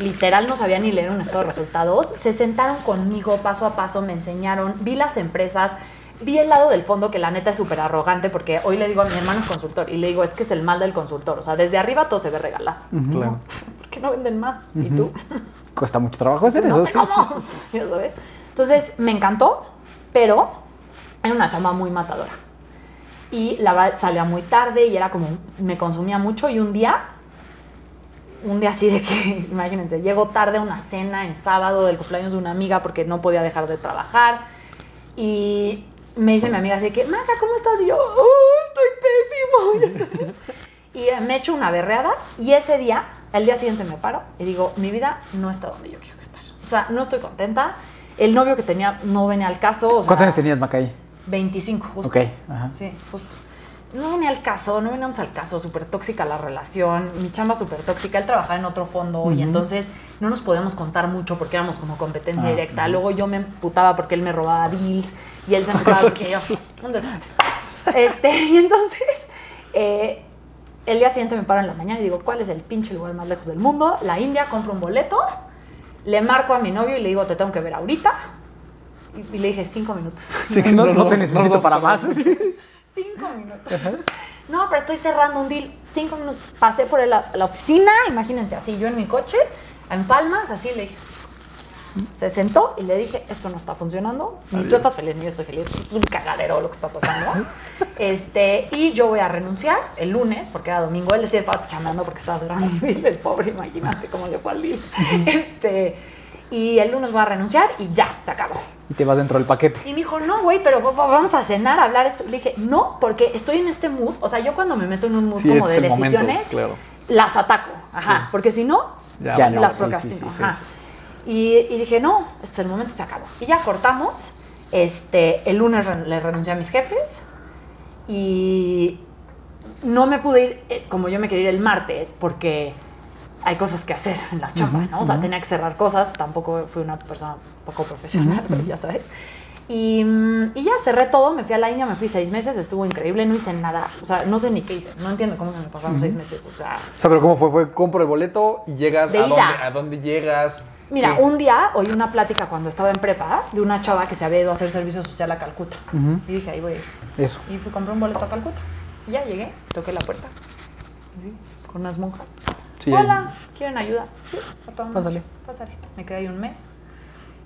Literal no sabía ni leer un estado de resultados. Se sentaron conmigo paso a paso, me enseñaron, vi las empresas, vi el lado del fondo que la neta es súper arrogante porque hoy le digo a mi hermano es consultor y le digo es que es el mal del consultor. O sea, desde arriba todo se ve regalado. Claro. [laughs] ¿Por qué no venden más? ¿Y tú? [laughs] Cuesta mucho trabajo hacer No eso. sí, sí, [laughs] sabes. Entonces, me encantó, pero era una chamba muy matadora. Y la verdad salía muy tarde y era como, me consumía mucho y un día, un día así de que, [laughs] imagínense, llego tarde a una cena en sábado del cumpleaños de una amiga porque no podía dejar de trabajar y me dice mi amiga así de que, Maca, ¿cómo estás? Y yo, "Oh, estoy pésimo. [laughs] y eh, me echo una berreada y ese día, al día siguiente me paro y digo, mi vida no está donde yo quiero estar. O sea, no estoy contenta. El novio que tenía no venía al caso. o sea, ¿Cuántos años tenías, Macay? 25, justo. Ok, ajá. Sí, justo. No venía al caso, no veníamos al caso, súper tóxica la relación, mi chamba súper tóxica, él trabajaba en otro fondo y entonces no nos podíamos contar mucho porque éramos como competencia Ah, directa. Luego yo me emputaba porque él me robaba deals y él se emputaba [laughs] porque yo, un desastre. Este, [laughs] y entonces, eh, el día siguiente me paro en la mañana y digo, ¿cuál es el pinche lugar más lejos del mundo? La India, compro un boleto, le marco a mi novio y le digo, te tengo que ver ahorita. Y, y le dije, cinco minutos. Sí, [laughs] no, no, no, te necesito no, para más. Cinco minutos. No, pero estoy cerrando un deal. Cinco minutos. Pasé por la, la oficina, imagínense, así yo en mi coche, en Palmas, así le dije. Se sentó y le dije, esto no está funcionando, ni tú estás feliz, ni yo estoy feliz, es un cagadero lo que está pasando. Este, y yo voy a renunciar el lunes, porque era domingo, él sí estaba chamando porque estaba deal, el pobre, imagínate cómo le fue al deal. Este, y el lunes voy a renunciar y ya, se acabó. Y te vas dentro del paquete. Y me dijo, no, güey, pero va- va- vamos a cenar, a hablar esto. Le dije, no, porque estoy en este mood. O sea, yo cuando me meto en un mood Sí, como de momento, decisiones, claro. las ataco. Ajá. Porque si no, Ya, Ya vale. no, las procrastino. sí, Ajá. Y, y dije, no, este es el momento, se acabó. Y ya cortamos. Este, el lunes re- le renuncié a mis jefes. Y no me pude ir eh, como yo me quería ir el martes porque hay cosas que hacer en la chamba, ¿no? O sea, tenía que cerrar cosas, tampoco fui una persona poco profesional, [laughs] pero ya sabes. Y, mm, y ya cerré todo, me fui a la India, me fui seis meses, estuvo increíble, no hice nada, o sea, no sé ni qué hice, no entiendo cómo me pasaron seis meses, o sea, O sea, pero ¿cómo fue? Fue compro el boleto y llegas De a ida. dónde, a dónde llegas. Mira, ¿Qué? un día oí una plática cuando estaba en prepa de una chava que se había ido a hacer servicio social a Calcuta. Ujú. Y dije, ahí voy. Eso. Y fui, compré un boleto a Calcuta. Y ya llegué, toqué la puerta. Así, con unas monjas. Sí, Hola, ¿quieren ayuda? Sí. Pásale. Pásale. Me quedé ahí un mes.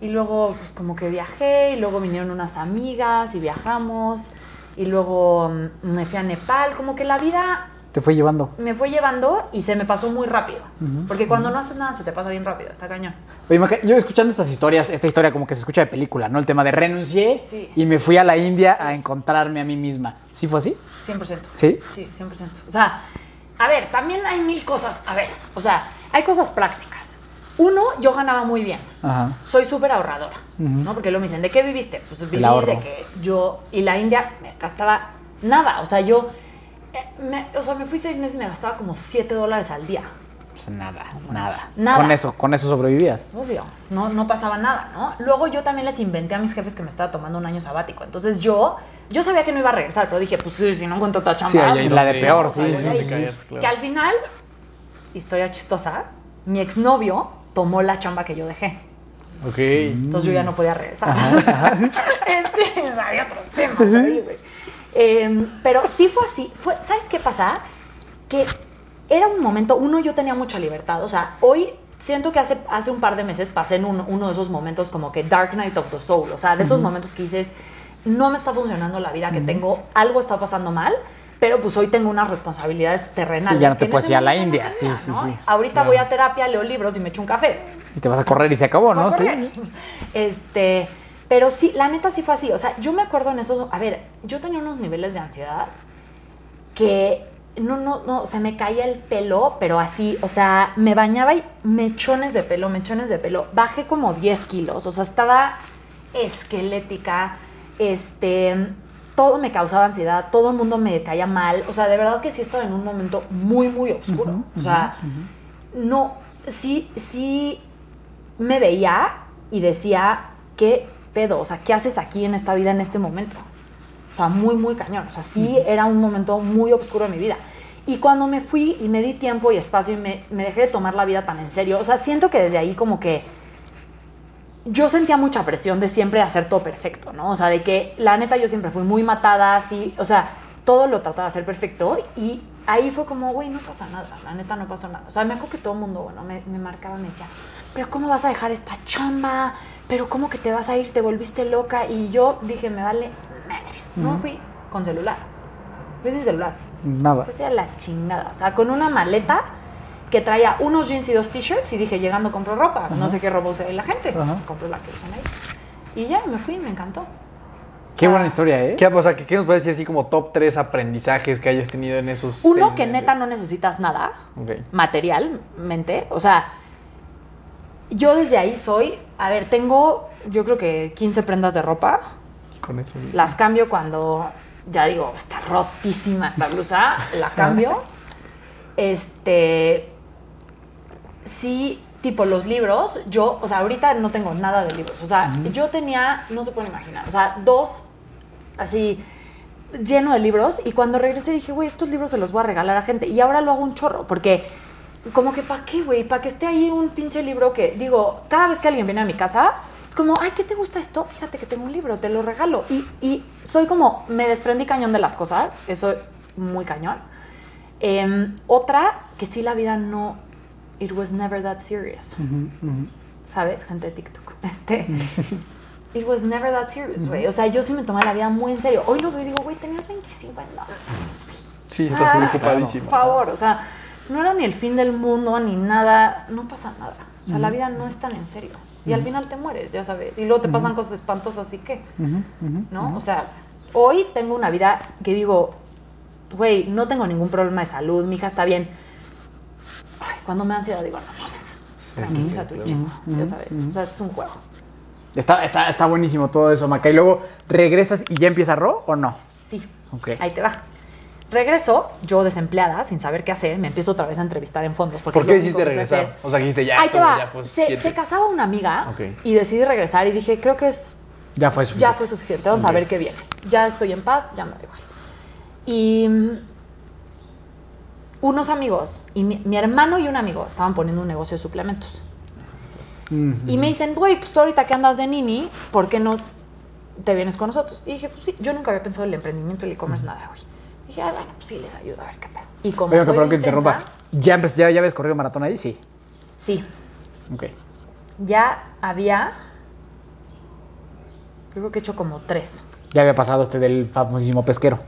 Y luego, pues como que viajé, y luego vinieron unas amigas y viajamos. Y luego mm, me fui a Nepal. Como que la vida Te fue llevando. me fue llevando y se me pasó muy rápido. Porque cuando no haces nada se te pasa bien rápido, está cañón. Oye, yo escuchando estas historias, esta historia como que se escucha de película, ¿no? El tema de renuncié Sí. y me fui a la India a encontrarme a mí misma. ¿Sí fue así? 100%. ¿Sí? Sí, 100%. O sea, a ver, también hay mil cosas. A ver, o sea, hay cosas prácticas. Uno, yo ganaba muy bien. Ajá. Soy súper ahorradora, Ujú. ¿no? Porque luego me dicen, ¿de qué viviste? Pues viví de que yo y la India me gastaba nada. O sea, yo, eh, me, o sea, me fui seis meses y me gastaba como 7 dólares al día. Pues nada, nada. Nada. Con eso, con eso sobrevivías. Obvio, no, no pasaba nada, ¿no? Luego yo también les inventé a mis jefes que me estaba tomando un año sabático. Entonces yo Yo sabía que no iba a regresar, pero dije, pues si no encuentro otra chamba. Sí, hay La de peor, sí, sí, caer, claro. Que al final, historia chistosa, mi exnovio tomó la chamba que yo dejé. Ok. Entonces yo ya no podía regresar. [laughs] este, había otros temas ahí, güey. Em, pero sí fue así. Fue, ¿Sabes qué pasa? Que era un momento, uno, yo tenía mucha libertad. O sea, hoy siento que hace, hace un par de meses pasé en un- uno de esos momentos como que Dark Night of the Soul. O sea, de esos momentos que dices, no me está funcionando la vida que tengo, algo está pasando mal. Pero pues hoy tengo unas responsabilidades terrenales. Sí, ya no te puedes ir a la India, sí, sí, ¿no? sí. Ahorita voy a terapia, leo libros y me echo un café. Y te vas a correr y se acabó, ¿no? Sí. Este, pero sí, la neta sí fue así. O sea, yo me acuerdo en esos. A ver, yo tenía unos niveles de ansiedad que no, no, no, se me caía el pelo, pero así, o sea, me bañaba y mechones de pelo, mechones de pelo. Bajé como 10 kilos, o sea, estaba esquelética, este, todo me causaba ansiedad, todo el mundo me caía mal, o sea, de verdad que sí estaba en un momento muy, muy oscuro. o sea, no, sí, sí me veía y decía, ¿qué pedo? O sea, ¿qué haces aquí en esta vida en este momento? O sea, muy, muy cañón. O sea, sí era un momento muy oscuro en mi vida. Y cuando me fui y me di tiempo y espacio y me, me dejé de tomar la vida tan en serio, o sea, siento que desde ahí como que yo sentía mucha presión de siempre hacer todo perfecto, ¿no? O sea, de que la neta yo siempre fui muy matada, así, o sea, todo lo trataba de hacer perfecto y ahí fue como, güey, no pasa nada, la neta no pasó nada. O sea, me acuerdo que todo el mundo, bueno, me, me marcaba, me decía, pero ¿cómo vas a dejar esta chamba? Pero ¿cómo que te vas a ir? Te volviste loca. Y yo dije, me vale madres. No fui con celular. Fui sin celular. Nada. Fui a la chingada. O sea, con una maleta que traía unos jeans y dos t-shirts y dije, llegando compro ropa. No sé qué ropa usa la gente. Ajá. Compré la que usan ahí. Y ya, me fui, me encantó. Qué buena historia, ¿eh? ¿Qué, o sea, ¿qué, qué nos puedes decir así como top 3 aprendizajes que hayas tenido en esos Uno que neta no necesitas nada. Materialmente. O sea, yo desde ahí soy, a ver, tengo yo creo que 15 prendas de ropa. Con eso. Las cambio cuando ya digo, está rotísima esta blusa, la cambio. [laughs] Este, sí, tipo los libros, yo, o sea, ahorita no tengo nada de libros. O sea, yo tenía, no se pueden imaginar, o sea, dos así lleno de libros y cuando regresé dije, güey, estos libros se los voy a regalar a gente y ahora lo hago un chorro porque como que para qué, güey, para que esté ahí un pinche libro que digo, cada vez que alguien viene a mi casa es como, ay, ¿qué te gusta esto? Fíjate que tengo un libro, te lo regalo y, y soy como, me desprendí cañón de las cosas, eso muy cañón. Em, otra, que sí la vida no, it was never that serious. ¿Sabes? Gente de TikTok. [laughs] Este, it was never that serious, güey. O sea, yo sí me tomé la vida muy en serio. Hoy lo veo y digo, güey, tenías 25 años. No. Sí, estás sea, muy ocupadísimo. Por favor, o sea, no era ni el fin del mundo ni nada. No pasa nada. O sea, la vida no es tan en serio. Y al final te mueres, ya sabes. Y luego te pasan cosas espantosas, así que, ¿no? O sea, hoy tengo una vida que digo, güey, no tengo ningún problema de salud, mi hija está bien. Ay, cuando me da ansiedad digo, no mames, tranquiliza tu chingo, ya sabes. O sea, es un juego. Está, está, está buenísimo todo eso, Maca. Y luego regresas y ya empieza Ro o no? Sí. Ok. Ahí te va. Regreso, yo desempleada, sin saber qué hacer, me empiezo otra vez a entrevistar en fondos. porque ¿Por qué decidiste regresar? hacer. O sea, dijiste ya, Ahí te va. ya fue se, se casaba una amiga Ok. y decidí regresar y dije, creo que es Ya fue suficiente. ya fue suficiente, vamos a ver qué viene. Ya estoy en paz, ya me da igual. Y mm, unos amigos, y mi, mi hermano y un amigo estaban poniendo un negocio de suplementos. Y me dicen, güey, pues tú ahorita que andas de nini, ¿por qué no te vienes con nosotros? Y dije, pues sí, yo nunca había pensado en el emprendimiento, el e-commerce, nada, güey. Dije, ah, bueno, pues sí, les ayudo a ver qué pedo. Y como Pero, soy perdón que te intensa, interrumpa. ¿Ya, ya, ¿Ya habías corrido maratón ahí? Sí. Sí, Ok. ya había, creo que he hecho como tres. Ya había pasado este del famosísimo pesquero.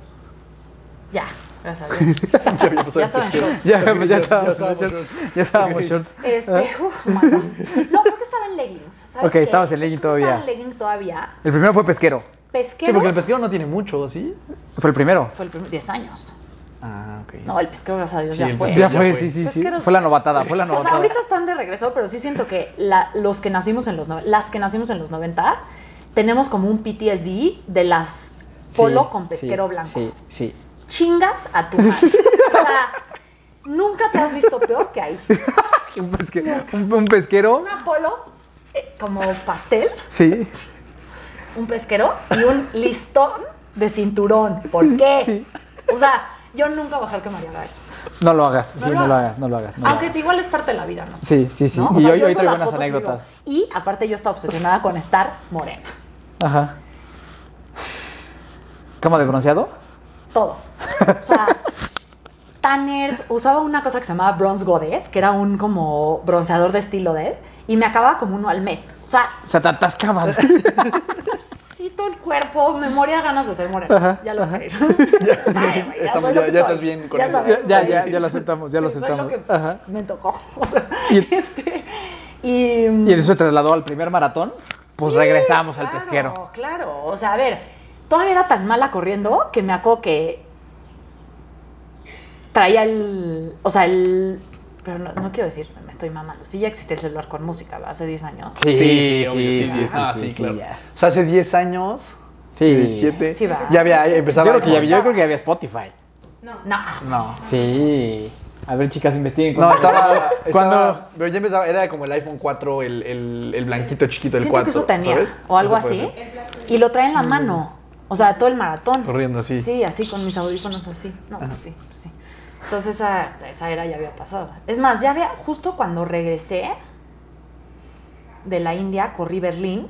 Ya, gracias a Dios. [laughs] Ya ya estaba en shorts. Ya, ya, ya estábamos. Ya estábamos shorts. Este, [laughs] mano. no, creo que estaba en leggings. ¿sabes Ok, qué? estabas en legging Creo todavía. Estaba en legging todavía. El primero fue pesquero. Pesquero Sí, porque el pesquero no tiene mucho, ¿sí? Fue el primero. fue el primer 10 años. Ah, ok. No, el pesquero, gracias a Dios, Sí, ya fue. Ya ya fue, sí, sí, sí. Fue la novatada, fue la O sea, novatada. ahorita están de regreso, pero sí siento que la- los que nacimos en los las que nacimos en los 90 tenemos como un PTSD de las polo Sí, con pesquero sí, blanco. Sí, sí. Chingas a tu madre. [laughs] o sea, nunca te has visto peor que ahí. [laughs] Un, pesque- un- un pesquero. Una polo eh, como pastel, Sí. un pesquero y un listón de cinturón. ¿Por qué? O sea, yo nunca bajé que María haga eso. No lo hagas, sí, No lo no lo hagas. no lo hagas. no lo Aunque hagas. igual es parte de la vida, ¿no? Sí, sí, sí. Y sea, hoy, traigo unas digo- anécdotas. Y aparte yo estaba obsesionada con estar morena. Ajá. ¿Cama de bronceado? Todo. O sea, [laughs] tanners, usaba una cosa que se llamaba Bronze Goddess, que era un como bronceador de estilo Dead, y me acababa como uno al mes. O sea, O sea, te atascabas. [laughs] sí, todo el cuerpo, me moría ganas de ser morena. Ajá, ya lo ajá. [laughs] Ay, Estamos- ya- ya soy. estás bien con Ya eso. sabes, ya, ya, ya lo aceptamos, ya lo aceptamos. que Ajá. Me tocó. O sea, Y- este, y, Y eso se trasladó al primer maratón. Pues regresamos al pesquero. Claro, o sea, a ver, todavía era tan mala corriendo que me acuerdo que traía el, o sea, el, pero no, no quiero decir, me estoy mamando, sí ya existía el celular con música, ¿verdad? hace 10 años. Sí, Sí, obvio, sí, sí, sí, ah, sí, sí, sí, claro. ya. O sea, hace 10 años, Sí. 17, Sí, va. ya había empezaba Yo creo que ya, yo creo que ya había Spotify. No, No. Sí. A ver, chicas, investiguen. No, [laughs] estaba, Cuando- estaba- Pero ya empezaba, era como el iPhone 4, el, el, el blanquito chiquito, el siento 4. que eso tenía, ¿sabes? o algo así, y lo trae en la mano, o sea, todo el maratón. Corriendo así. Sí, así con mis audífonos así. No, pues sí, pues sí. Entonces esa, esa era ya había pasado. Es más, ya había, justo cuando regresé de la India, corrí Berlín,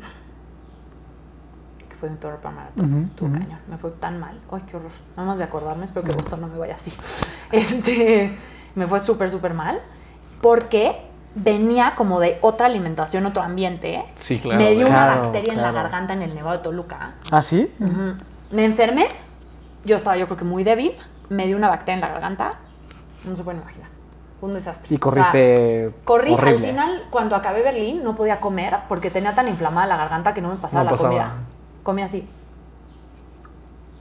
que fue mi peor maratón. Ujú, Estuvo cañón, me fue tan mal. Ay, qué horror. Nada más de acordarme, espero que Boston no me vaya así. [laughs] Este, me fue súper, súper mal, porque venía como de otra alimentación, otro ambiente. Sí, claro, Me dio una Claro, bacteria en la garganta en el Nevado de Toluca. ¿Ah, sí? Me enfermé. Yo estaba, yo creo que muy débil. Me dio una bacteria en la garganta. No se pueden imaginar. Fue un desastre. Y O sea, corriste. corrí. horrible. Al final, cuando acabé Berlín, no podía comer porque tenía tan inflamada la garganta que no me pasaba No la pasaba. comida. Comía así.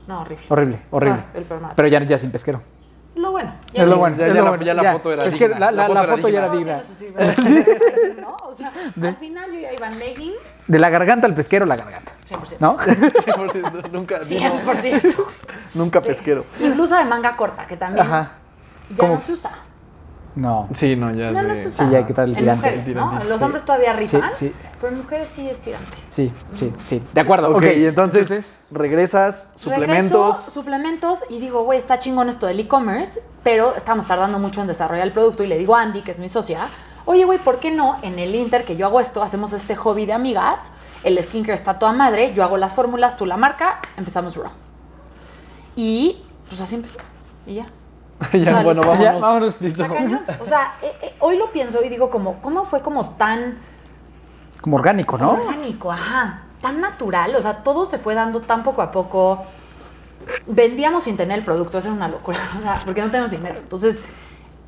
No, horrible. Horrible, horrible. Ah, el. Pero ya, ya sin pesquero. Lo bueno. ya Es lo bueno. ya- es ya lo ya la foto era Es que digna, la, la- la la foto era foto ya era digna. Su sí, [laughs] ¿no? O sea, De- al final yo ya iba en legging, De la garganta al pesquero, la garganta. 100%. ¿No? 100%, nunca, sí, no, 100%. nunca pesquero. Y blusa de manga corta, que también Ajá. ya ¿Cómo? no se usa. No. Sí, no, ya. No, se usa. Sí, ya hay que quitar el En tirante. mujeres, ¿no? Los sí. hombres todavía rifan, Sí, sí. pero en mujeres sí es tirante. Sí, sí, sí. De acuerdo. Ok, Ok, y entonces, regresas, suplementos. Regreso, suplementos y digo, güey, está chingón esto del e-commerce, pero estamos tardando mucho en desarrollar el producto y le digo a Andy, que es mi socia, oye, güey, ¿por qué no en el Inter que yo hago esto, hacemos este hobby de amigas, el skincare está toda madre, yo hago las fórmulas, tú la marca, empezamos Raw. Y pues así empezó. Y ya. [laughs] ya, Sale. bueno, Ya, vámonos. vámonos, listo. O sea, eh, eh, hoy lo pienso y digo como, ¿cómo fue como tan Como orgánico, ¿no? orgánico, ajá, tan natural, o sea, todo se fue dando tan poco a poco. Vendíamos sin tener el producto, eso era una locura, [laughs] o sea, porque no tenemos dinero. Entonces,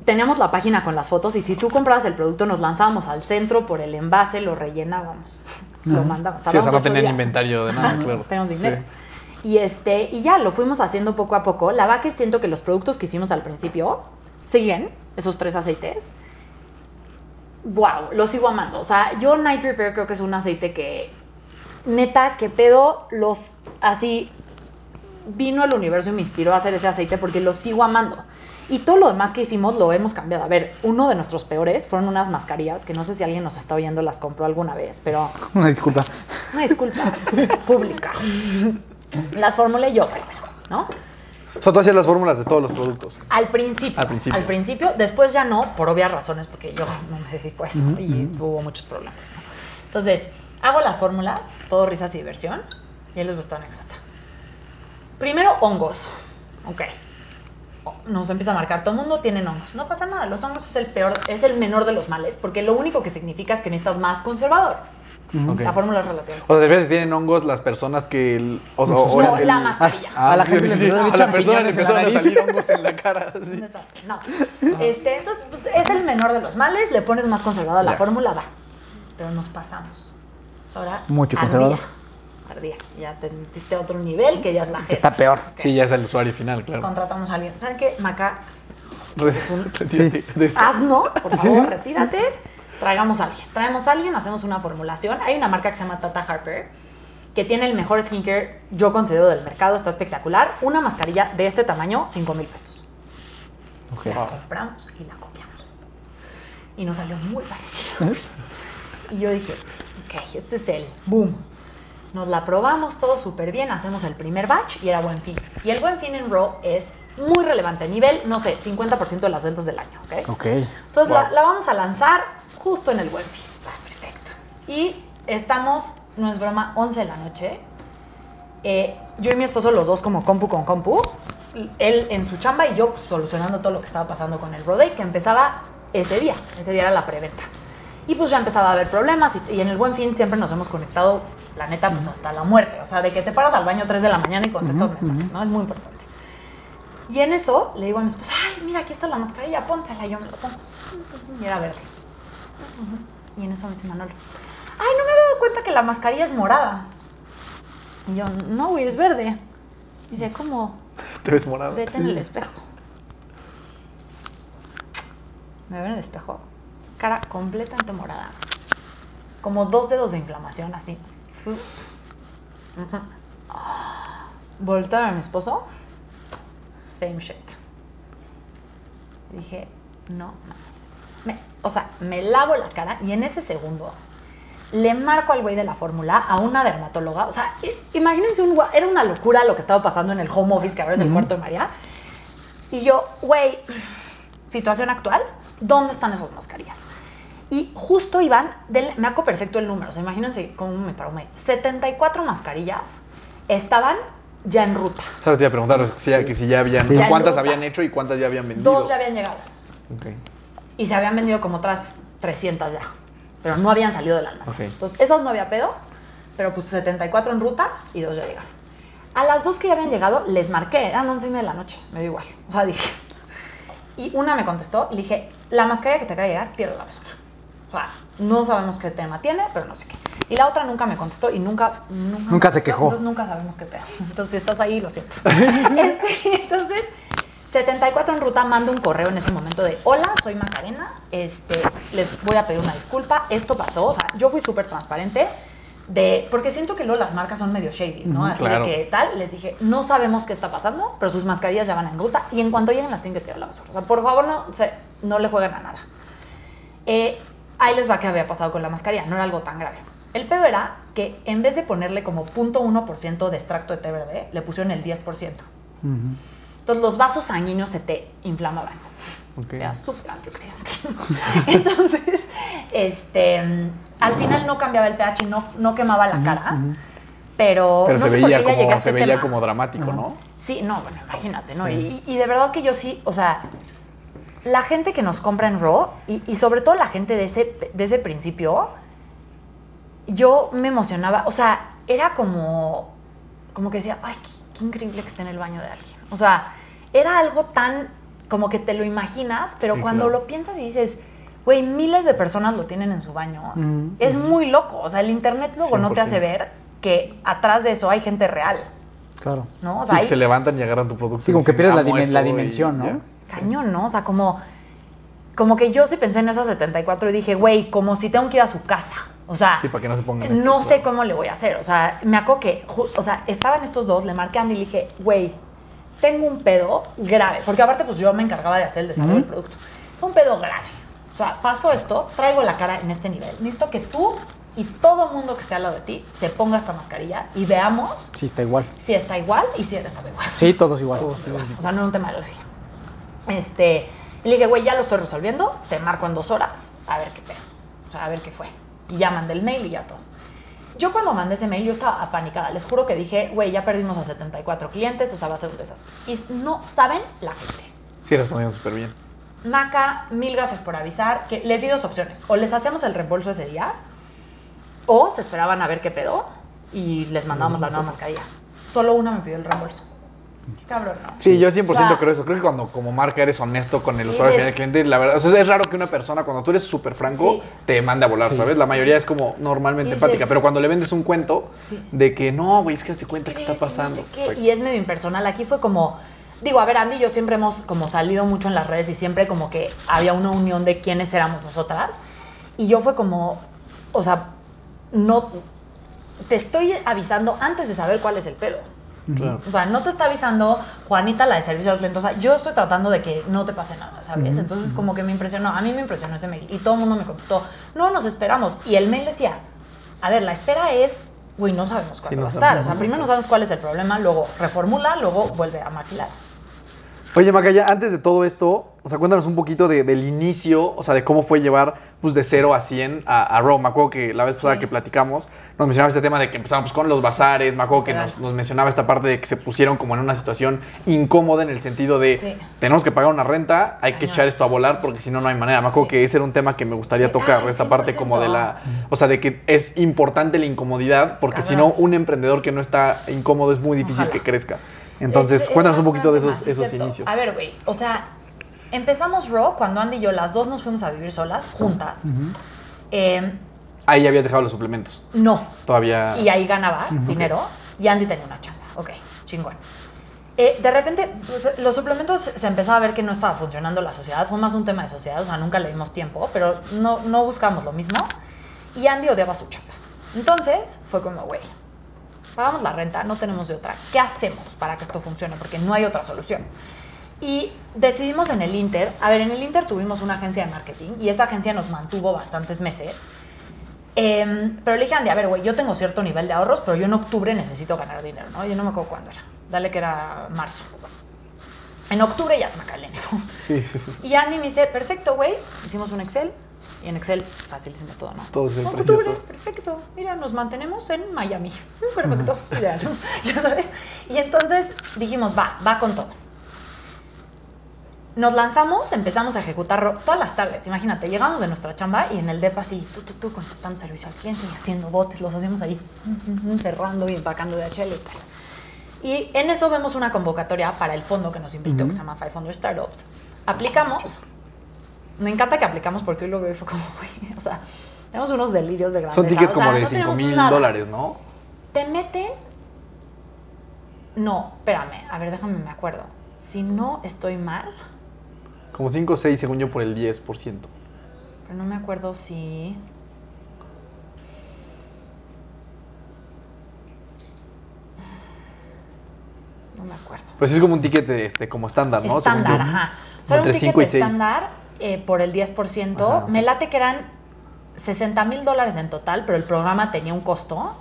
teníamos la página con las fotos y si tú comprabas el producto, nos lanzábamos al centro por el envase, lo rellenábamos, [laughs] lo mandábamos. Sí, o sea, no tenían días. inventario de nada, claro. Tenemos dinero. Sí. Y este, y ya lo fuimos haciendo poco a poco. La verdad que siento que los productos que hicimos al principio siguen, esos tres aceites. Wow, los sigo amando. O sea, yo Night Repair creo que es un aceite que, neta, que pedo, los así vino el universo y me inspiró a hacer ese aceite porque lo sigo amando. Y todo lo demás que hicimos lo hemos cambiado. A ver, uno de nuestros peores fueron unas mascarillas que no sé si alguien nos está oyendo, las compró alguna vez, pero [laughs] Una disculpa. una disculpa pública. Las formulé yo primero, ¿no? O sea, tú hacías las fórmulas de todos los productos. Al principio. Al principio. Al principio, después ya no, por obvias razones, porque yo [laughs] no me dedico a eso y hubo muchos problemas. ¿no? Entonces, hago las fórmulas, todo risas y diversión, y ahí les voy a esta anécdota. Primero, hongos. Ok. Nos empieza a marcar, todo el mundo tiene hongos. No pasa nada, los hongos es el peor, es el menor de los males, porque lo único que significa es que necesitas más conservador. Ok. La fórmula es relativa. O sea, de veces tienen hongos las personas que. el- o, o- o No, el- la mascarilla. Ah, A la sí, gente le sí, empezaron a a la persona le la empezaron a salir hongos en la cara. [laughs] Un sí. No. Este, entonces, pues, es el menor de los males, le pones más conservador la Ya. fórmula, va. Pero nos pasamos. Sea, ahora Mucho conservador. Ardía. Ya te metiste a otro nivel que ya es la gente. Está peor. Sí, ya es el usuario final, claro. Contratamos a alguien. ¿Saben qué? Maca, [laughs] retírate de esto. hazno, por favor, retírate. Traigamos a alguien. Traemos a alguien, hacemos una formulación. Hay una marca que se llama Tata Harper que tiene el mejor skincare, yo considero, del mercado. Está espectacular. Una mascarilla de este tamaño, 5 mil pesos. Ok. La compramos y la copiamos. Y nos salió muy parecido. y yo dije, ok, este es el boom. Nos la probamos todo súper bien, hacemos el primer batch y era buen fin. Y el buen fin en Raw es muy relevante, nivel, no sé, 50% de las ventas del año, ¿ok? Ok. Entonces Wow. la, la vamos a lanzar justo en el buen fin. Ah, perfecto. Y estamos, no es broma, 11 de la noche. Eh, yo y mi esposo, los dos como compu con compu. Él en su chamba y yo solucionando todo lo que estaba pasando con el Roday, que empezaba ese día. Ese día era la preventa. Y pues ya empezaba a haber problemas y, y en el buen fin siempre nos hemos conectado, la neta, pues hasta la muerte. O sea, de que te paras al baño 3 de la mañana y contestas mensajes, ¿no? Es muy importante. Y en eso le digo a mi esposo, ay, mira, aquí está la mascarilla, póntela, yo me la pongo. Y era verde. Y en eso me dice Manolo, ay, no me había dado cuenta que la mascarilla es morada. Y yo, no, güey, es verde. Y dice, ¿cómo? [laughs] Te ves morado. Vete en el espejo. Me veo en el espejo. Cara completamente morada. Como dos dedos de inflamación, así. Ujú. Volteo a mi esposo. Same shit. Dije, no más. Me- o sea, me lavo la cara y en ese segundo le marco al güey de la fórmula a una dermatóloga. O sea, imagínense, un, era una locura lo que estaba pasando en el home office, que ahora es el cuarto de María. Y yo, güey, situación actual, ¿dónde están esas mascarillas? Y justo iban, denle- me acuerdo perfecto el número, o sea, imagínense cómo me traumé. 74 mascarillas estaban ya en ruta. Solo te iba a preguntar si ya, que si ya habían, Sí. cuántas habían hecho y cuántas ya habían vendido. Dos ya habían llegado. Ok. Y se habían vendido como otras 300 ya. Pero no habían salido del almacén. Ok. Entonces, esas no había pedo, pero pues 74 en ruta y dos ya llegaron. A las dos que ya habían llegado, les marqué, eran 11 y media de la noche, me dio igual. O sea, dije. Y una me contestó y dije, la mascarilla que te acaba de llegar, pierde la basura. O sea, no sabemos qué tema tiene, pero no sé qué. Y la otra nunca me contestó y nunca... Nunca, Nunca se quejó. Entonces nunca sabemos qué pedo. Entonces, si estás ahí, lo siento. [laughs] Este, entonces, 74 en ruta, mando un correo en ese momento de, hola, soy Macarena, este, les voy a pedir una disculpa, esto pasó, o sea, yo fui súper transparente, de, porque siento que luego las marcas son medio shady, ¿no? Así claro. de que tal, les dije, no sabemos qué está pasando, pero sus mascarillas ya van en ruta y en cuanto lleguen las tienen que tirar a la basura. O sea, por favor, no, se- no le jueguen a nada. Eh, ahí les va qué había pasado con la mascarilla, no era algo tan grave. El pedo era que en vez de ponerle como 0.1% de extracto de té verde, le pusieron el 10%. Entonces los vasos sanguíneos se te inflamaban. Ok. Era súper antioxidante. [laughs] Entonces, este, al final no cambiaba el pH y no, no quemaba la cara. Pero, Pero no se sé por veía qué como, se veía tema. como dramático, ¿no? Sí, no, bueno, imagínate, ¿no? Y, y de verdad que yo sí, o sea, la gente que nos compra en Raw, y, y sobre todo la gente de ese, de ese principio, yo me emocionaba, o sea, era como, como que decía, ay, qué, qué increíble que esté en el baño de alguien. O sea, era algo tan, como que te lo imaginas, pero Sí, cuando claro. lo piensas y dices, güey, miles de personas lo tienen en su baño, Ujú, es muy loco. O sea, el internet luego no te 100%. hace ver que atrás de eso hay gente real, Claro. ¿no? O sea, hay- se levantan y agarran tu producto. Sí, como que pierdes la y dimensión, ¿no? Cañón, ¿no? O sea, como, como que yo sí pensé en esas 74 y dije, güey, como si tengo que ir a su casa. O sea, Sí, para que no se pongan esto, no claro. sé cómo le voy a hacer. O sea, me acuerdo que, o sea, estaban estos dos, le marqué a Andy y le dije, güey, tengo un pedo grave. Porque aparte, pues yo me encargaba de hacer el desarrollo del producto. Un pedo grave. O sea, pasó esto, traigo la cara en este nivel. Necesito que tú y todo el mundo que esté al lado de ti se ponga esta mascarilla y veamos Sí, está igual. si está igual y si está igual. Sí, todos igual. O sea, no es un tema de alergia. Este, le dije, güey, ya lo estoy resolviendo, te marco en dos horas, a ver qué pedo. O sea, a ver qué fue. Y ya mandé el mail y ya todo. Yo cuando mandé ese mail, yo estaba apanicada. Les juro que dije, güey, ya perdimos a 74 clientes, o sea, va a ser un desastre. Y no saben la gente. Sí, respondiendo súper bien. Maca, mil gracias por avisar. Que les di dos opciones. O les hacíamos el reembolso ese día, o se esperaban a ver qué pedo y les mandábamos la nueva mascarilla. Solo una me pidió el reembolso. Qué cabrón, ¿no? Sí, yo 100% O sea, creo eso. Creo que cuando como marca eres honesto con el Dices- usuario, con el cliente, la verdad, o sea, es raro que una persona, cuando tú eres súper franco, Sí. te mande a volar, ¿sabes? La mayoría es como normalmente Dices- empática, pero cuando le vendes un cuento Sí. de que no, güey, es que se cuenta que está no pasando. sé qué, Exacto. Y es medio impersonal. Aquí fue como, digo, a ver, Andy y yo siempre hemos como salido mucho en las redes y siempre como que había una unión de quiénes éramos nosotras. Y yo fue como, o sea, no, te estoy avisando antes de saber cuál es el pedo. Claro. O sea, no te está avisando Juanita, la de servicio al cliente. O sea, yo estoy tratando de que no te pase nada, ¿sabes? Entonces, como que me impresionó. A mí me impresionó ese mail. Y todo el mundo me contestó, no, nos esperamos. Y el mail decía, a ver, la espera es güey, no sabemos Sí, cuándo no va a estar. O sea, primero no sabemos cuál es el problema, luego reformula, luego vuelve a maquilar. Oye, Macaya, antes de todo esto, o sea, cuéntanos un poquito de- del inicio, o sea, de cómo fue llevar pues, de 0 a 100 a, a Raw. Me acuerdo que la vez pasada Sí. que platicamos, nos mencionaba este tema de que empezamos pues, con los bazares. Me acuerdo que Claro. nos, nos mencionaba esta parte de que se pusieron como en una situación incómoda en el sentido de Sí. tenemos que pagar una renta, hay que echar esto a volar porque si no, no hay manera. Me acuerdo Sí. que ese era un tema que me gustaría tocar, Ah, esta parte como de la, 100%. o sea, de que es importante la incomodidad porque si no, un emprendedor que no está incómodo es muy difícil Ojalá. que crezca. Entonces, Es- es cuéntanos un poquito de esos, esos cierto. inicios. A ver, güey, o sea, empezamos Raw cuando Andy y yo, las dos nos fuimos a vivir solas, juntas. Eh, Ahí ya habías dejado los suplementos. no, Todavía. y ahí ganaba dinero y Andy tenía una chamba. Ok, chingón. Eh, de repente, pues, los suplementos se empezaba a ver que no estaba funcionando la sociedad. Fue más un tema de sociedad, o sea, nunca le dimos tiempo, pero no, no buscamos lo mismo. Y Andy odiaba su chamba. Entonces, fue como, güey, pagamos la renta, no tenemos de otra. ¿Qué hacemos para que esto funcione? Porque no hay otra solución. Y decidimos en el Inter, a ver, en el Inter tuvimos una agencia de marketing y esa agencia nos mantuvo bastantes meses. Em, pero le dije a Andy, a ver, güey, yo tengo cierto nivel de ahorros, pero yo en octubre necesito ganar dinero, ¿no? Yo no me acuerdo cuándo era. Dale que era marzo. En octubre ya se me cae el dinero. Sí, sí, sí. Y Andy me dice, perfecto, güey. Hicimos un Excel. Y en Excel, facilísimo todo, ¿no? Todo bien Octubre, precioso. perfecto. Mira, nos mantenemos en Miami. Mm, Perfecto, ideal. [laughs] ya sabes. Y entonces dijimos, va, va con todo. Nos lanzamos, empezamos a ejecutar ro- todas las tardes. Imagínate, llegamos de nuestra chamba y en el DEPA así, tú, tú, tú, contestando servicio al cliente y haciendo botes, los hacíamos ahí, [laughs] cerrando y empacando de HL y tal. Y en eso vemos una convocatoria para el fondo que nos invitó, que se llama 500 Startups. Aplicamos. Me encanta que aplicamos porque hoy lo veo y fue como, [laughs] güey, o sea, tenemos unos delirios de grandeza. Son tickets o sea, como de no 5 tenemos mil dólares, ¿no? Te meten. No, espérame, a ver, déjame, me acuerdo. Si no estoy mal, Como 5 o 6, según yo, por el 10%. pero no me acuerdo si. No me acuerdo. Pues es como un ticket de, este, como estándar, ¿no? Estándar, ajá. Era un Entre ticket 5 y 6. estándar eh, por el 10%. Ajá, Me sí. late que eran 60 mil dólares en total, pero el programa tenía un costo.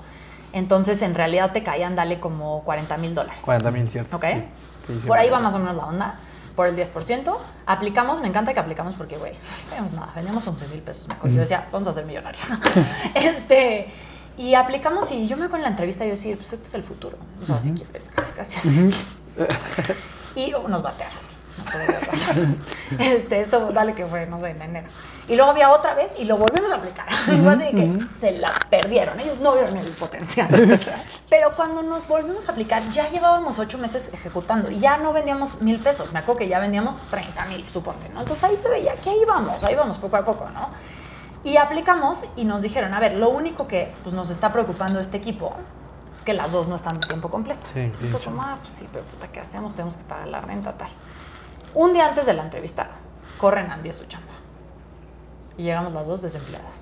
Entonces, en realidad te caían, dale como 40 mil dólares. 40 mil, ¿cierto? ¿Ok? Sí. Sí, sí, Por ahí va más o menos la onda. Por el 10%. Aplicamos, me encanta que aplicamos porque, güey, no teníamos nada. Vendíamos 11 mil pesos. Me acuerdo. Yo decía, vamos a ser millonarios. [laughs] [laughs] este, y aplicamos y yo me acuerdo en la entrevista yo decir, pues este es el futuro. O sea, si quieres, casi, casi así. y oh, nos batearon. [laughs] Este, esto, dale que fue, no sé, en enero. Y luego había otra vez y lo volvimos a aplicar. [laughs] Así que se la perdieron. Ellos no vieron el potencial. [laughs] Pero cuando nos volvimos a aplicar, ya llevábamos ocho meses ejecutando y ya no vendíamos mil pesos. Me acuerdo que ya vendíamos 30 mil, suponte, ¿no? Entonces ahí se veía que ahí vamos, ahí vamos poco a poco, ¿no? Y aplicamos y nos dijeron, a ver, lo único que pues, nos está preocupando este equipo es que las dos no están de tiempo completo. Sí, hecho. como, ah, pues sí, pero puta, ¿qué hacemos? Tenemos que pagar la renta, tal. Un día antes de la entrevista, corren Andy a su chamba. Y llegamos las dos desempleadas.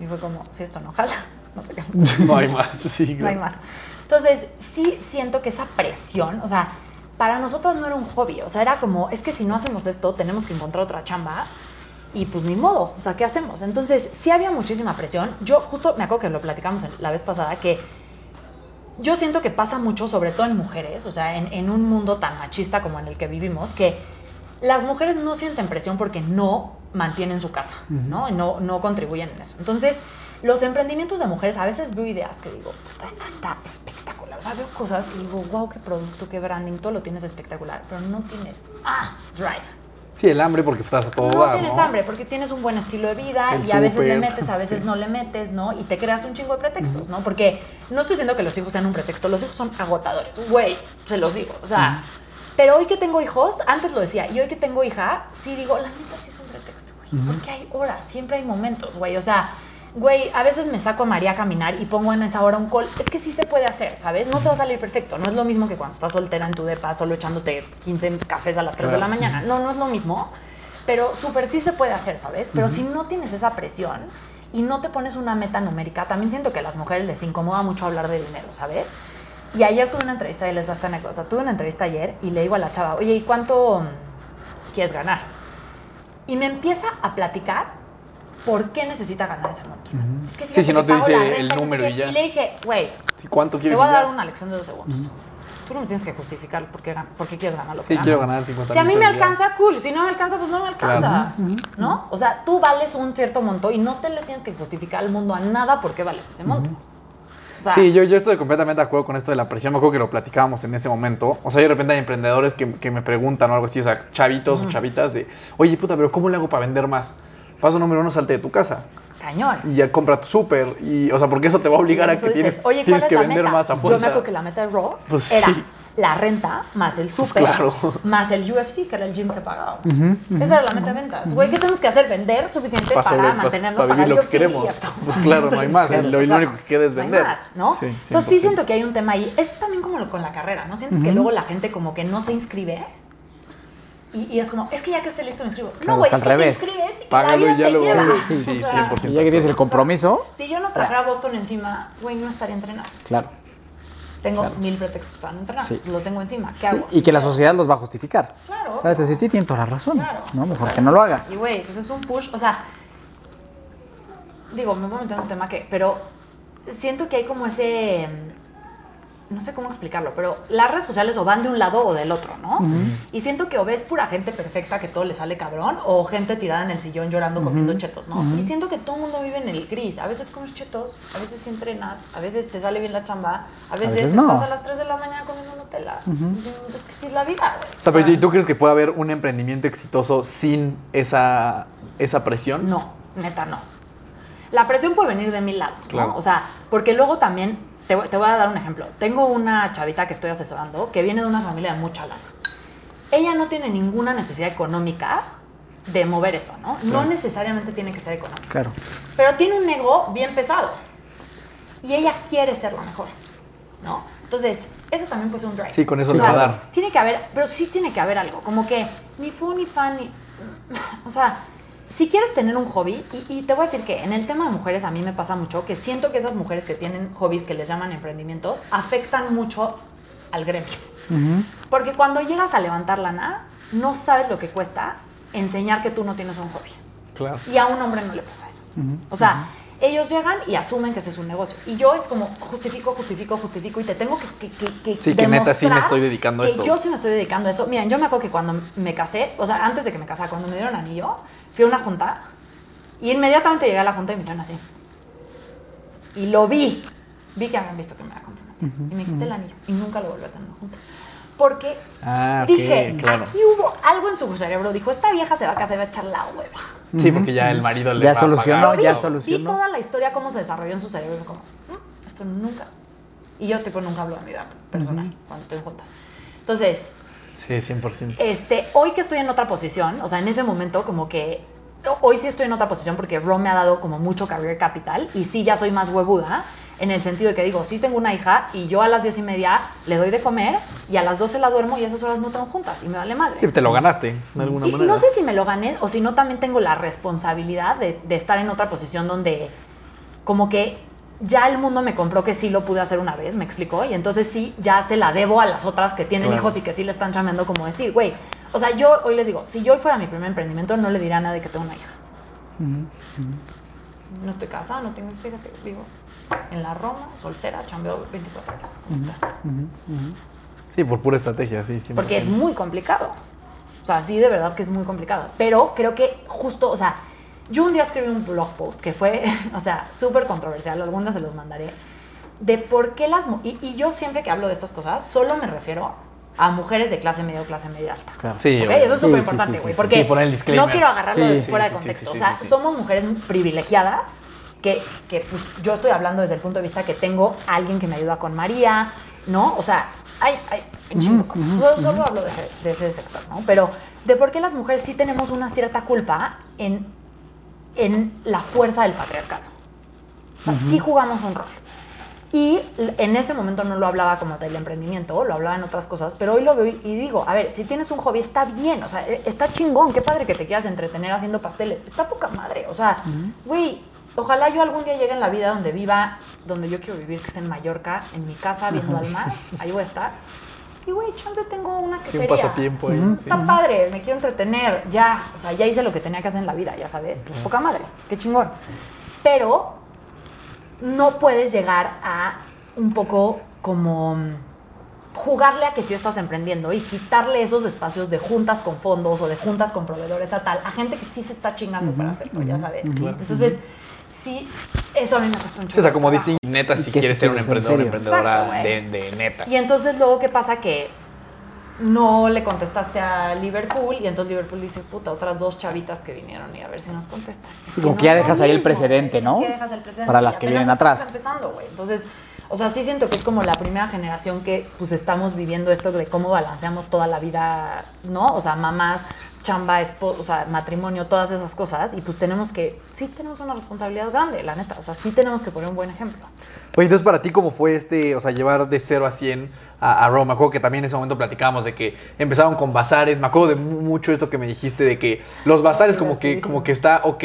Y fue como, si esto no jala, no sé qué. [laughs] No hay más, sí. No hay más. Entonces, sí siento que esa presión, o sea, para nosotros no era un hobby, o sea, era como, es que si no hacemos esto, tenemos que encontrar otra chamba y pues ni modo, o sea, ¿qué hacemos? Entonces, sí había muchísima presión. Yo justo me acuerdo que lo platicamos la vez pasada, que yo siento que pasa mucho, sobre todo en mujeres, o sea, en, en un mundo tan machista como en el que vivimos, que las mujeres no sienten presión porque no mantienen su casa, ¿no? Y no, no contribuyen en eso. Entonces, los emprendimientos de mujeres, a veces veo ideas que digo, "Puta, esto está espectacular. O sea, veo cosas y digo, wow, qué producto, qué branding, todo lo tienes espectacular, pero no tienes, ah, drive. Sí, el hambre porque estás a todo No tienes ¿no? hambre porque tienes un buen estilo de vida El y a veces le metes, a veces sí. no le metes, ¿no? Y te creas un chingo de pretextos, ¿no? Porque no estoy diciendo que los hijos sean un pretexto, los hijos son agotadores, güey, se los digo, o sea, pero hoy que tengo hijos, antes lo decía, y hoy que tengo hija, sí digo, la neta sí es un pretexto, güey, porque hay horas, siempre hay momentos, güey, o sea, güey, a veces me saco a María a caminar y pongo en esa hora un call, es que sí se puede hacer, ¿sabes? No te va a salir perfecto, no es lo mismo que cuando estás soltera en tu depa solo echándote 15 cafés a las 3 de la mañana, no, no es lo mismo, pero súper sí se puede hacer, ¿sabes? Pero si no tienes esa presión y no te pones una meta numérica, también siento que a las mujeres les incomoda mucho hablar de dinero, ¿sabes? Y ayer tuve una entrevista, y les da esta anécdota, tuve una entrevista ayer y le digo a la chava, oye, ¿y cuánto mm, quieres ganar? Y me empieza a platicar ¿por qué necesita ganar ese monto? Es que Sí, si no te dice el renta, sé número y ya. Y le dije, güey, Sí, ¿Cuánto te quieres voy a dar una lección de dos segundos. Tú no me tienes que justificar por qué, por qué quieres ganar lo que Sí, ganas. quiero ganar 50 Si a mí me ya. alcanza, cool. Si no me alcanza, pues no me alcanza. Claro. ¿No? O sea, tú vales un cierto monto y no te le tienes que justificar al mundo a nada por qué vales ese monto. O sea, Sí, yo, yo estoy completamente de acuerdo con esto de la presión. Me acuerdo que lo platicábamos en ese momento. O sea, de repente hay emprendedores que, que me preguntan o algo así, o sea, chavitos o chavitas de, oye, puta, pero ¿cómo le hago para vender más? Paso número uno, salte de tu casa cañón. y ya compra tu súper. Y, o sea, porque eso te va a obligar a que dices, tienes, Oye, ¿cuál tienes es que vender meta? más a Yo fuerza. me acuerdo que la meta de Raw Pues era sí. La renta más el súper claro. más el UFC, que era el gym que pagaba. Esa era la meta de ventas. Güey, ¿qué tenemos que hacer? Vender suficiente Pa' para, sobre- mantenernos pa' para vivir lo que queremos. Pues claro, no hay más. Claro, lo- lo único que queda es No hay vender. más, ¿no? Sí, Entonces sí 100%. siento que hay un tema ahí. Es también como lo- con la carrera, ¿no? Sientes que luego la gente como que no se inscribe y, y es como, es que ya que esté listo me inscribo. Claro, no, güey, es al que revés. te inscribes y Págalo y ya te luego lleva. ves. O Sí, sea, 100%. Si ya que tienes el compromiso, Si yo no trajera a Boston encima, güey, no estaría entrenando. claro. Tengo Claro. mil pretextos para no entrenar. Sí. Lo tengo encima. ¿Qué hago? Y que la sociedad los va a justificar. Claro. ¿Sabes? Así sí tiene toda la razón. Claro. No, mejor que no lo haga. Y güey, pues es un push. O sea, digo, me voy a meter en un tema que. Pero siento que hay como ese. No sé cómo explicarlo, pero las redes sociales o van de un lado o del otro, ¿no? Y siento que o ves pura gente perfecta que todo le sale cabrón, o gente tirada en el sillón llorando comiendo chetos, ¿no? Y siento que todo el mundo vive en el gris. A veces comes chetos, a veces sí entrenas, a veces te sale bien la chamba, a veces, veces no. estás a las 3 de la mañana comiendo Nutella. Es que sí es la vida, güey. O sea, pero ¿y tú crees que puede haber un emprendimiento exitoso sin esa, esa presión? No, neta no. La presión puede venir de mil lados, ¿no? Claro. O sea, porque luego también, te, voy- te voy a dar un ejemplo. Tengo una chavita que estoy asesorando que viene de una familia de mucha lana. Ella no tiene ninguna necesidad económica de mover eso, ¿no? No necesariamente tiene que ser económico. Claro. Pero tiene un ego bien pesado. Y ella quiere ser la mejor, ¿no? Entonces, eso también puede ser un drive. Sí, con eso O le va a dar. Tiene que haber, pero sí tiene que haber algo. Como que ni fu ni fan, ni... [laughs] O sea, si quieres tener un hobby, y, y te voy a decir que en el tema de mujeres a mí me pasa mucho que siento que esas mujeres que tienen hobbies que les llaman emprendimientos afectan mucho al gremio. Porque cuando llegas a levantar lana, no sabes lo que cuesta enseñar que tú no tienes un hobby. Claro. Y a un hombre no le pasa eso. O sea, ellos llegan y asumen que ese es un negocio. Y yo es como justifico, justifico, justifico y te tengo que, que, que, que Sí, que neta sí me estoy dedicando a esto. Yo sí me estoy dedicando a eso. Miren, yo me acuerdo que cuando me casé, o sea, antes de que me casara, cuando me dieron anillo, fui a una junta y inmediatamente llegué a la junta y me hicieron así. Y lo vi. Vi que habían visto que me iba a comprometer. y me quité el anillo y nunca lo volví a tener junta. Porque Ah, ok, dije, claro. aquí hubo algo en su cerebro. Dijo, esta vieja se va a casar va a echar la hueva. Sí, porque ya el marido le Ya va a solucionó, pagar ya todo. solucionó. Vi toda la historia, cómo se desarrolló en su cerebro. Y fue como, "Mm, esto nunca. Y yo, tipo, nunca hablo de mi vida personal cuando estoy juntas. Entonces, Sí, 100%. este, hoy que estoy en otra posición, o sea, en ese momento, como que. Hoy sí estoy en otra posición porque Ron me ha dado como mucho career capital y sí ya soy más huevuda en el sentido de que digo, sí tengo una hija y yo a las diez y media le doy de comer y a las 12 la duermo y esas horas no tengo juntas y me vale madre. Sí, te lo ganaste, de alguna Y manera. no sé si me lo gané o si no también tengo la responsabilidad de, de estar en otra posición donde como que ya el mundo me compró que sí lo pude hacer una vez, me explicó, y entonces sí, ya se la debo a las otras que tienen Claro. hijos y que sí le están chambeando como decir, güey, o sea, yo hoy les digo, si yo hoy fuera mi primer emprendimiento, no le diría a nadie que tengo una hija. No estoy casada, no tengo, fíjate, vivo en la Roma, soltera, chambeo 24 horas. Sí, por pura estrategia, sí, 100%. Porque es muy complicado. O sea, sí, de verdad que es muy complicado. Pero creo que justo, o sea, yo un día escribí un blog post que fue, [laughs] o sea, súper controversial, algunas se los mandaré, de por qué las... Y, y yo siempre que hablo de estas cosas, solo me refiero a mujeres de clase media o clase media alta. Claro. Sí, ¿Ok? obvio. Eso es súper sí, importante, güey. sí, porque sí, poner el disclaimer. no quiero agarrarlo Sí, de sí, fuera sí, de contexto. sí, o sea, sí, sí. somos mujeres privilegiadas que, que pues, yo estoy hablando desde el punto de vista que tengo a alguien que me ayuda con María, ¿no? O sea, hay, hay un chingo. Solo, solo hablo de ese, de ese sector, ¿no? Pero de por qué las mujeres sí tenemos una cierta culpa en, en la fuerza del patriarcado. O sea, sí jugamos un rol. Y en ese momento no lo hablaba como del emprendimiento, lo hablaba en otras cosas, pero hoy lo veo y- digo, a ver, si tienes un hobby está bien, o sea, e- está chingón, qué padre que te quieras entretener haciendo pasteles, está poca madre, o sea, güey, ojalá yo algún día llegue en la vida donde viva, donde yo quiero vivir, que es en Mallorca, en mi casa, viendo al mar, ahí voy a estar. Y güey, chance tengo una Sí, quesería. un pasatiempo ahí. sí. Está padre, me quiero entretener, ya. O sea, ya hice lo que tenía que hacer en la vida, ya sabes. Poca madre, qué chingón. Pero no puedes llegar a un poco como mm, jugarle a que sí estás emprendiendo y quitarle esos espacios de juntas con fondos o de juntas con proveedores a tal, a gente que sí se está chingando para hacerlo, ya sabes. Claro. Entonces, sí, eso a mí me costó un O sea, chorro como distinguir neta si ¿Y qué quieres ser un emprendedor serio? emprendedora de, de neta. Y entonces luego, ¿qué pasa? Que no le contestaste a Liverpool y entonces Liverpool dice, puta, otras dos chavitas que vinieron y a ver si nos contestan. Es como no que ya dejas ahí el precedente, ¿no? que dejas el precedente Para las que vienen atrás. empezando, güey. Entonces, o sea, sí siento que es como la primera generación que pues estamos viviendo esto de cómo balanceamos toda la vida, ¿no? O sea, mamás, chamba, esposo, o sea, matrimonio, todas esas cosas y pues tenemos que, sí tenemos una responsabilidad grande, la neta, o sea, sí tenemos que poner un buen ejemplo. Oye, entonces para ti, ¿cómo fue este, o sea, llevar de 0 a 100 a, a Rome? Me acuerdo que también en ese momento platicábamos de que empezaron con bazares. Me acuerdo de mu- mucho esto que me dijiste de que los bazares como que, como que está ok,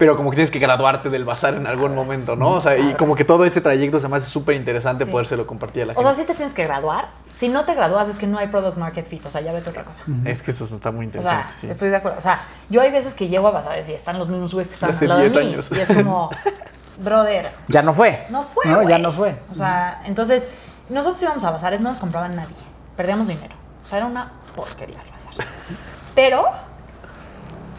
pero como que tienes que graduarte del bazar en algún momento, ¿no? O sea, y como que todo ese trayecto se me hace súper interesante Sí. podérselo compartir a la O sea, gente. sí te tienes que graduar. Si no te gradúas es que no hay product market fit, o sea, ya vete otra cosa. Es que eso está muy O sea, interesante, sí. estoy de acuerdo. O sea, yo hay veces que llego a bazares y están los mismos güeyes que están al lado de 10 mí. años. Y es como, [laughs] brother, Ya no fue. no fue. No, ya no fue. O sea, entonces, nosotros íbamos a bazares, no nos compraban nadie. Perdíamos dinero. O sea, era una porquería el bazar. [laughs] Pero,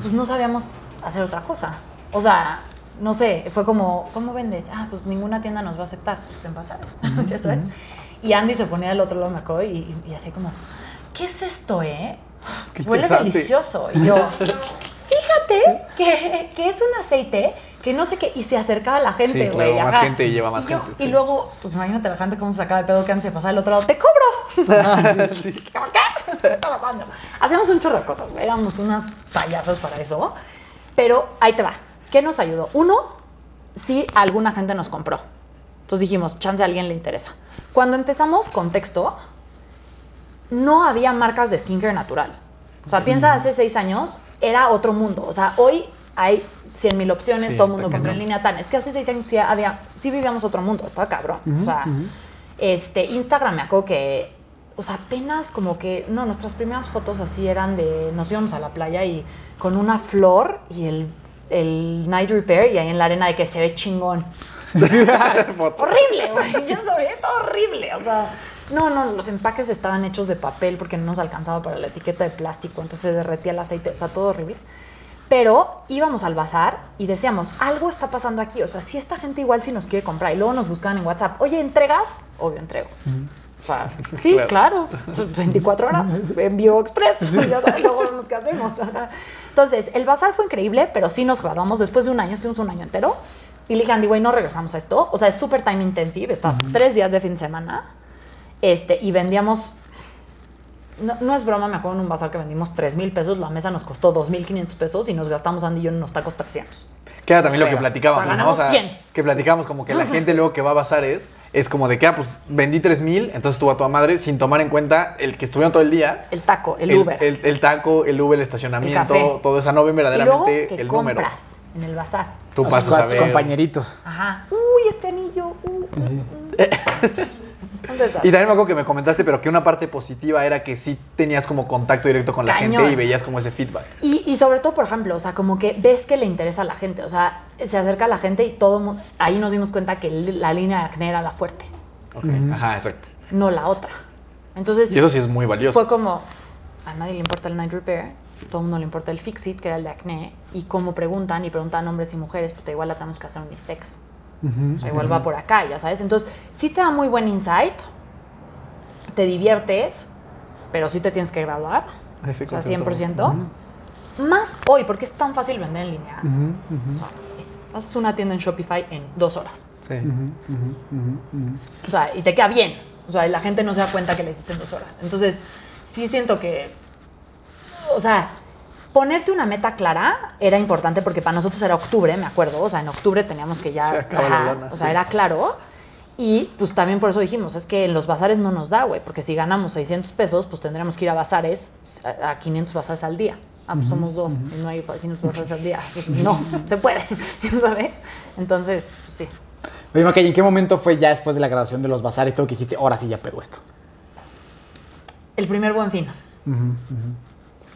pues no sabíamos hacer otra cosa. O sea, no sé, fue como, ¿cómo vendes? Ah, pues ninguna tienda nos va a aceptar. Pues en bazares. [laughs] ¿Ya sabes? Y Andy se ponía del otro lado, me acuerdo, y, y así como, ¿qué es esto, eh? Qué Huele delicioso. Y yo, fíjate que, que es un aceite que no sé qué, y se acercaba a la gente, Sí, güey. claro, más gente lleva más Y yo- gente, Y sí. luego, pues imagínate la gente cómo se sacaba de pedo que antes se pasaba al otro lado, ¡te cobro! [laughs] ¿Cómo [laughs] qué? ¿Qué está pasando? Hacemos un chorro de cosas, güey, éramos unas payasas para eso. Pero ahí te va. ¿Qué nos ayudó? Uno, sí, alguna gente nos compró. Entonces dijimos, chance a alguien le interesa. Cuando empezamos contexto, no había marcas de skincare natural. O sea, piensa hace seis años, era otro mundo. O sea, hoy hay 100 mil opciones, Sí, todo el mundo compra en línea tan. Es que hace seis años sí había, sí vivíamos otro mundo, estaba cabrón. o sea, este, Instagram me acuerdo que, o sea, apenas como que, no, nuestras primeras fotos así eran de, nos íbamos a la playa y con una flor y el, el night repair y ahí en la arena de que se ve chingón. [laughs] horrible, güey. Ya sabía, todo horrible. O sea, no, no, los empaques estaban hechos de papel porque no nos alcanzaba para la etiqueta de plástico, entonces se derretía el aceite, o sea, todo horrible. Pero íbamos al bazar y decíamos, algo está pasando aquí. O sea, si esta gente igual si nos quiere comprar. Y luego nos buscaban en WhatsApp, oye, ¿entregas? Obvio, entrego. O sea, [laughs] sí, Claro. claro. 24 horas, [laughs] envío express. Ya sabes, luego vemos qué hacemos. Entonces, el bazar fue increíble, pero sí nos graduamos después de un año, estuvimos un año entero. Y le dije, Andy, güey, no regresamos a esto. O sea, es súper time intensive. Estás tres días de fin de semana. Este, y vendíamos no, no es broma, me acuerdo en un bazar que vendimos 3 mil pesos, la mesa nos costó 2 mil 500 pesos y nos gastamos Andy y yo en unos tacos 300. Que era también lo que platicábamos, O sea, ¿no? O sea, ganamos 100. que platicábamos como que la [laughs] gente luego que va a bazares es como de que, ah, pues vendí 3 mil, entonces tuvo a tu madre sin tomar en cuenta el que estuvieron todo el día. El taco, el, Uber. El, el taco, el Uber, el estacionamiento, El todo eso, no ven y luego verdaderamente que el compras número. en el bazar. Tú Con pasas a tus ver. compañeritos. Ajá. Uy, este anillo. uh, uh, uh. [laughs] Y también me acuerdo que me comentaste, pero que una parte positiva era que sí tenías como contacto directo con la Cañón. gente y veías como ese feedback. Y, y sobre todo, por ejemplo, o sea, como que ves que le interesa a la gente. O sea, se acerca a la gente y todo. Ahí nos dimos cuenta que la línea de acné era la fuerte, Ok, Ajá, exacto. no la otra. Entonces, Y eso sí es muy valioso. fue como. A nadie le importa el night repair, todo el mundo le importa el fix it, que era el de acné. Y como preguntan, y preguntan hombres y mujeres, pues igual la tenemos que hacer unisex. O sea, igual va por acá, ya sabes. Entonces, sí te da muy buen insight, te diviertes, pero sí te tienes que graduar. Ese O sea, concepto. 100%. Más hoy, porque es tan fácil vender en línea. O sea, haces una tienda en Shopify en dos horas. Sí. O sea, y te queda bien. O sea, y la gente no se da cuenta que le hiciste en dos horas. Entonces, sí siento que. O sea, ponerte una meta clara era importante porque para nosotros era octubre, me acuerdo. O sea, en octubre teníamos que ya. Se acaba la lana, o sea, sí. era claro. Y pues también por eso dijimos, es que en los bazares no nos da, güey, porque si ganamos 600 pesos, pues tendríamos que ir a bazares, a a 500 bazares al día. Ah, pues somos dos, y no hay para 500 bazares al día. [laughs] Pues, no, se puede, [laughs] ¿sabes? Entonces, pues, sí. Oye, Maca, ¿y en qué momento fue ya después de la graduación de los bazares todo que dijiste, ahora sí ya pegó esto? El primer buen fin.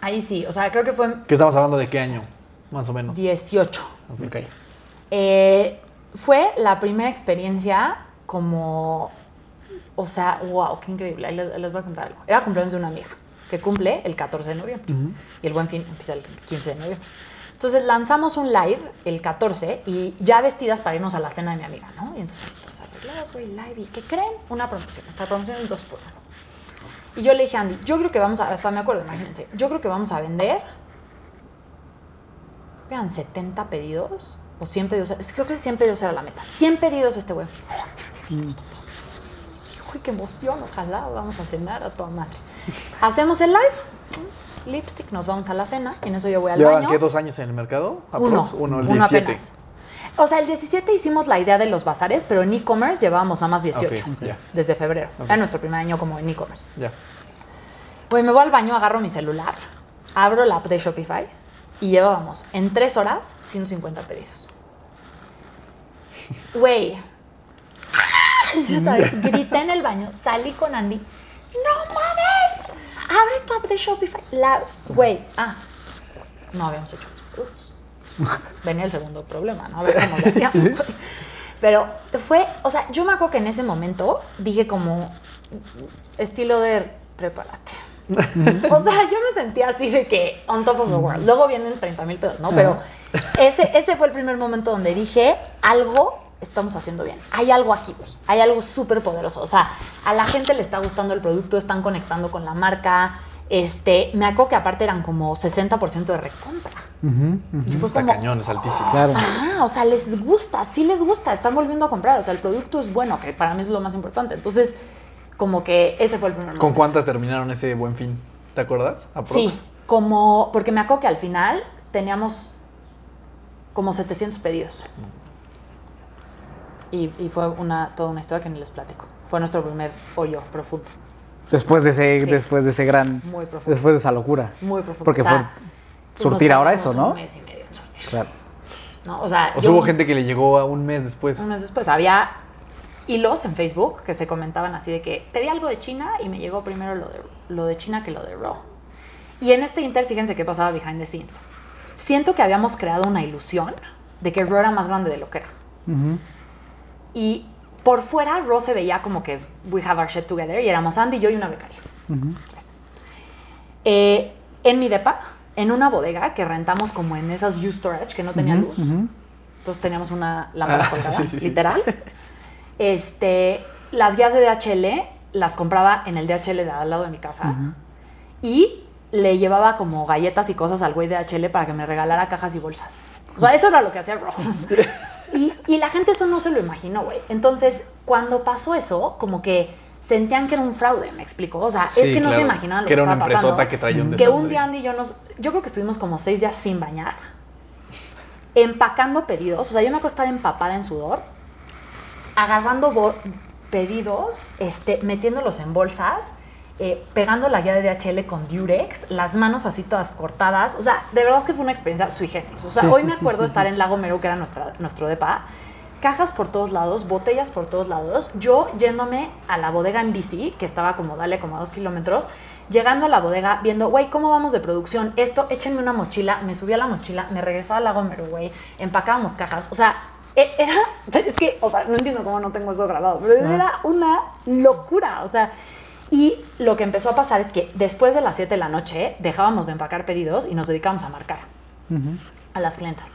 Ahí sí, o sea, creo que fue ¿Qué estamos hablando de qué año? Más o menos. 18. Ok. Eh, fue la primera experiencia como, o sea, wow, qué increíble. Ahí les, les voy a contar algo. Era cumpleaños de una amiga que cumple el 14 de noviembre y el buen fin empieza el 15 de noviembre. Entonces lanzamos un live el 14 y ya vestidas para irnos a la cena de mi amiga, ¿no? Y entonces, todas arregladas, güey, live. ¿Y qué creen? Una promoción. Esta promoción es dos por uno. Y yo le dije a Andy, yo creo que vamos a, hasta me acuerdo, imagínense, yo creo que vamos a vender, eran 70 pedidos, o 100 pedidos, creo que 100 pedidos era la meta. 100 pedidos este. 100 pedidos. Uy, qué emoción, ojalá vamos a cenar a toda madre. Hacemos el live, lipstick, nos vamos a la cena, y en eso yo voy al ¿Llevan baño. qué, dos años en el mercado? Uno, Aprox. Uno, el uno 17. apenas. O sea, el 17 hicimos la idea de los bazares, pero en e-commerce llevábamos nada más 18. Ok, ya. Desde febrero. Era nuestro primer año como en e-commerce. Ya. Pues me voy al baño, agarro mi celular, abro la app de Shopify y llevábamos en tres horas 150 pedidos. [laughs] Güey. [laughs] Ya sabes, [laughs] grité en el baño, salí con Andy. ¡No mames! Abre tu app de Shopify. La, güey, ah, no habíamos hecho productos. Venía el segundo problema, ¿no? A ver cómo lo hacíamos. Pero fue, o sea, yo me acuerdo que en ese momento dije como estilo de prepárate. o sea, yo me sentía así de que on top of the world. Luego vienen 30 mil pesos, ¿no? Pero ese, ese fue el primer momento donde dije, algo estamos haciendo bien. Hay algo aquí, güey. Hay algo súper poderoso. O sea, a la gente le está gustando el producto, están conectando con la marca. Este, me acuerdo que aparte eran como 60% de recompra. Y fue Está como, cañón, es altísimo. Claro. Ah, o sea, les gusta, sí les gusta, están volviendo a comprar. O sea, el producto es bueno, que para mí es lo más importante. Entonces, como que ese fue el primer ¿Con momento. cuántas terminaron ese buen fin? ¿Te acuerdas? Aprox. Sí, como, porque me acuerdo que al final teníamos como 700 pedidos. Y, y fue una, toda una historia que ni les platico. Fue nuestro primer hoyo profundo, Después de ese, Sí. después de ese gran, muy profundo. después de esa locura. muy profundo. Porque O sea, fue surtir ahora eso, ¿no? Un mes y medio en surtir. Claro. ¿no? O sea, O sea, yo- hubo gente que le llegó a un mes después. Un mes después había hilos en Facebook que se comentaban así de que pedí algo de China y me llegó primero lo de, lo de China que lo de Raw. Y en este inter, fíjense qué pasaba behind the scenes. Siento que habíamos creado una ilusión de que Raw era más grande de lo que era. Ujú. Y por fuera Raw se veía como que we have our shit together y éramos Andy, yo y una becaria. Eh, en mi depa, en una bodega que rentamos como en esas U-Storage que no tenía luz. Entonces teníamos una lámpara Ah, colgada, [laughs] sí, sí, sí. literal. Este, las guías de DHL las compraba en el DHL de al lado de mi casa. Y le llevaba como galletas y cosas al güey de DHL para que me regalara cajas y bolsas. O sea, eso era lo que hacía Bro. [laughs] Y, la gente eso no se lo imaginó, güey. Entonces, cuando pasó eso, como que sentían que era un fraude, me explico. O sea, es que no se imaginaban lo Que que, era una estaba pasando. empresota que traía un Que un día Andy y yo nos... Yo creo que estuvimos como seis días sin bañar empacando pedidos, o sea, yo me acuerdo estar empapada en sudor, agarrando pedidos, este, metiéndolos en bolsas, eh, pegando la guía de DHL con Durex, las manos así todas cortadas, o sea, de verdad que fue una experiencia sui generis. O sea, Sí, hoy sí, me acuerdo sí, estar en Lago Mero, que era nuestra, nuestro depa, cajas por todos lados, botellas por todos lados, yo yéndome a la bodega en bici, que estaba como, dale, como a dos kilómetros, llegando a la bodega, viendo, güey, ¿cómo vamos de producción? Esto, échenme una mochila, me subí a la mochila, me regresaba al lago Mero, güey, empacábamos cajas, o sea, e- era, [laughs] es que, o sea, no entiendo cómo no tengo eso grabado, pero era una locura, o sea, y lo que empezó a pasar es que después de las 7 de la noche dejábamos de empacar pedidos y nos dedicábamos a marcar a las clientas.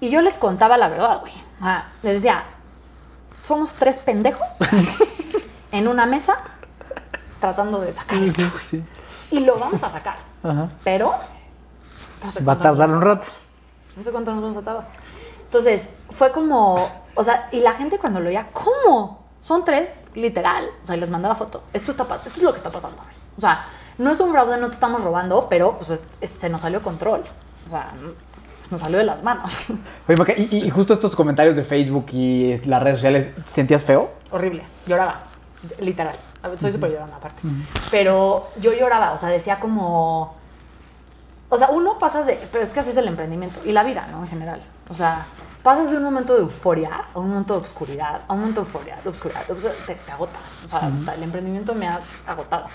Y yo les contaba la verdad, güey. Sea, les decía, somos tres pendejos [laughs] en una mesa tratando de sacar esto. Sí. Y lo vamos a sacar. Ajá. Pero no sé Va a tardar un rato. no sé cuánto nos vamos a tardar. Entonces, fue como, o sea, y la gente cuando lo veía, ¿cómo? Son tres, literal. O sea, y les mandaba foto. Esto, está, esto es lo que está pasando. O sea, no es un fraude, no te estamos robando, pero pues, es- es- se nos salió control. O sea, se nos salió de las manos. [laughs] Oye, Maca, y, y- y justo estos comentarios de Facebook y las redes sociales, ¿sentías feo? Horrible. Lloraba. Literal. Soy súper llorona aparte. Pero yo lloraba, o sea, decía como... O sea, uno pasas de... Pero es que así es el emprendimiento y la vida, ¿no? En general. O sea, pasas de un momento de euforia a un momento de obscuridad, a un momento de euforia, de obscuridad, de obscuridad, te, te agotas. O sea, el emprendimiento me ha agotado.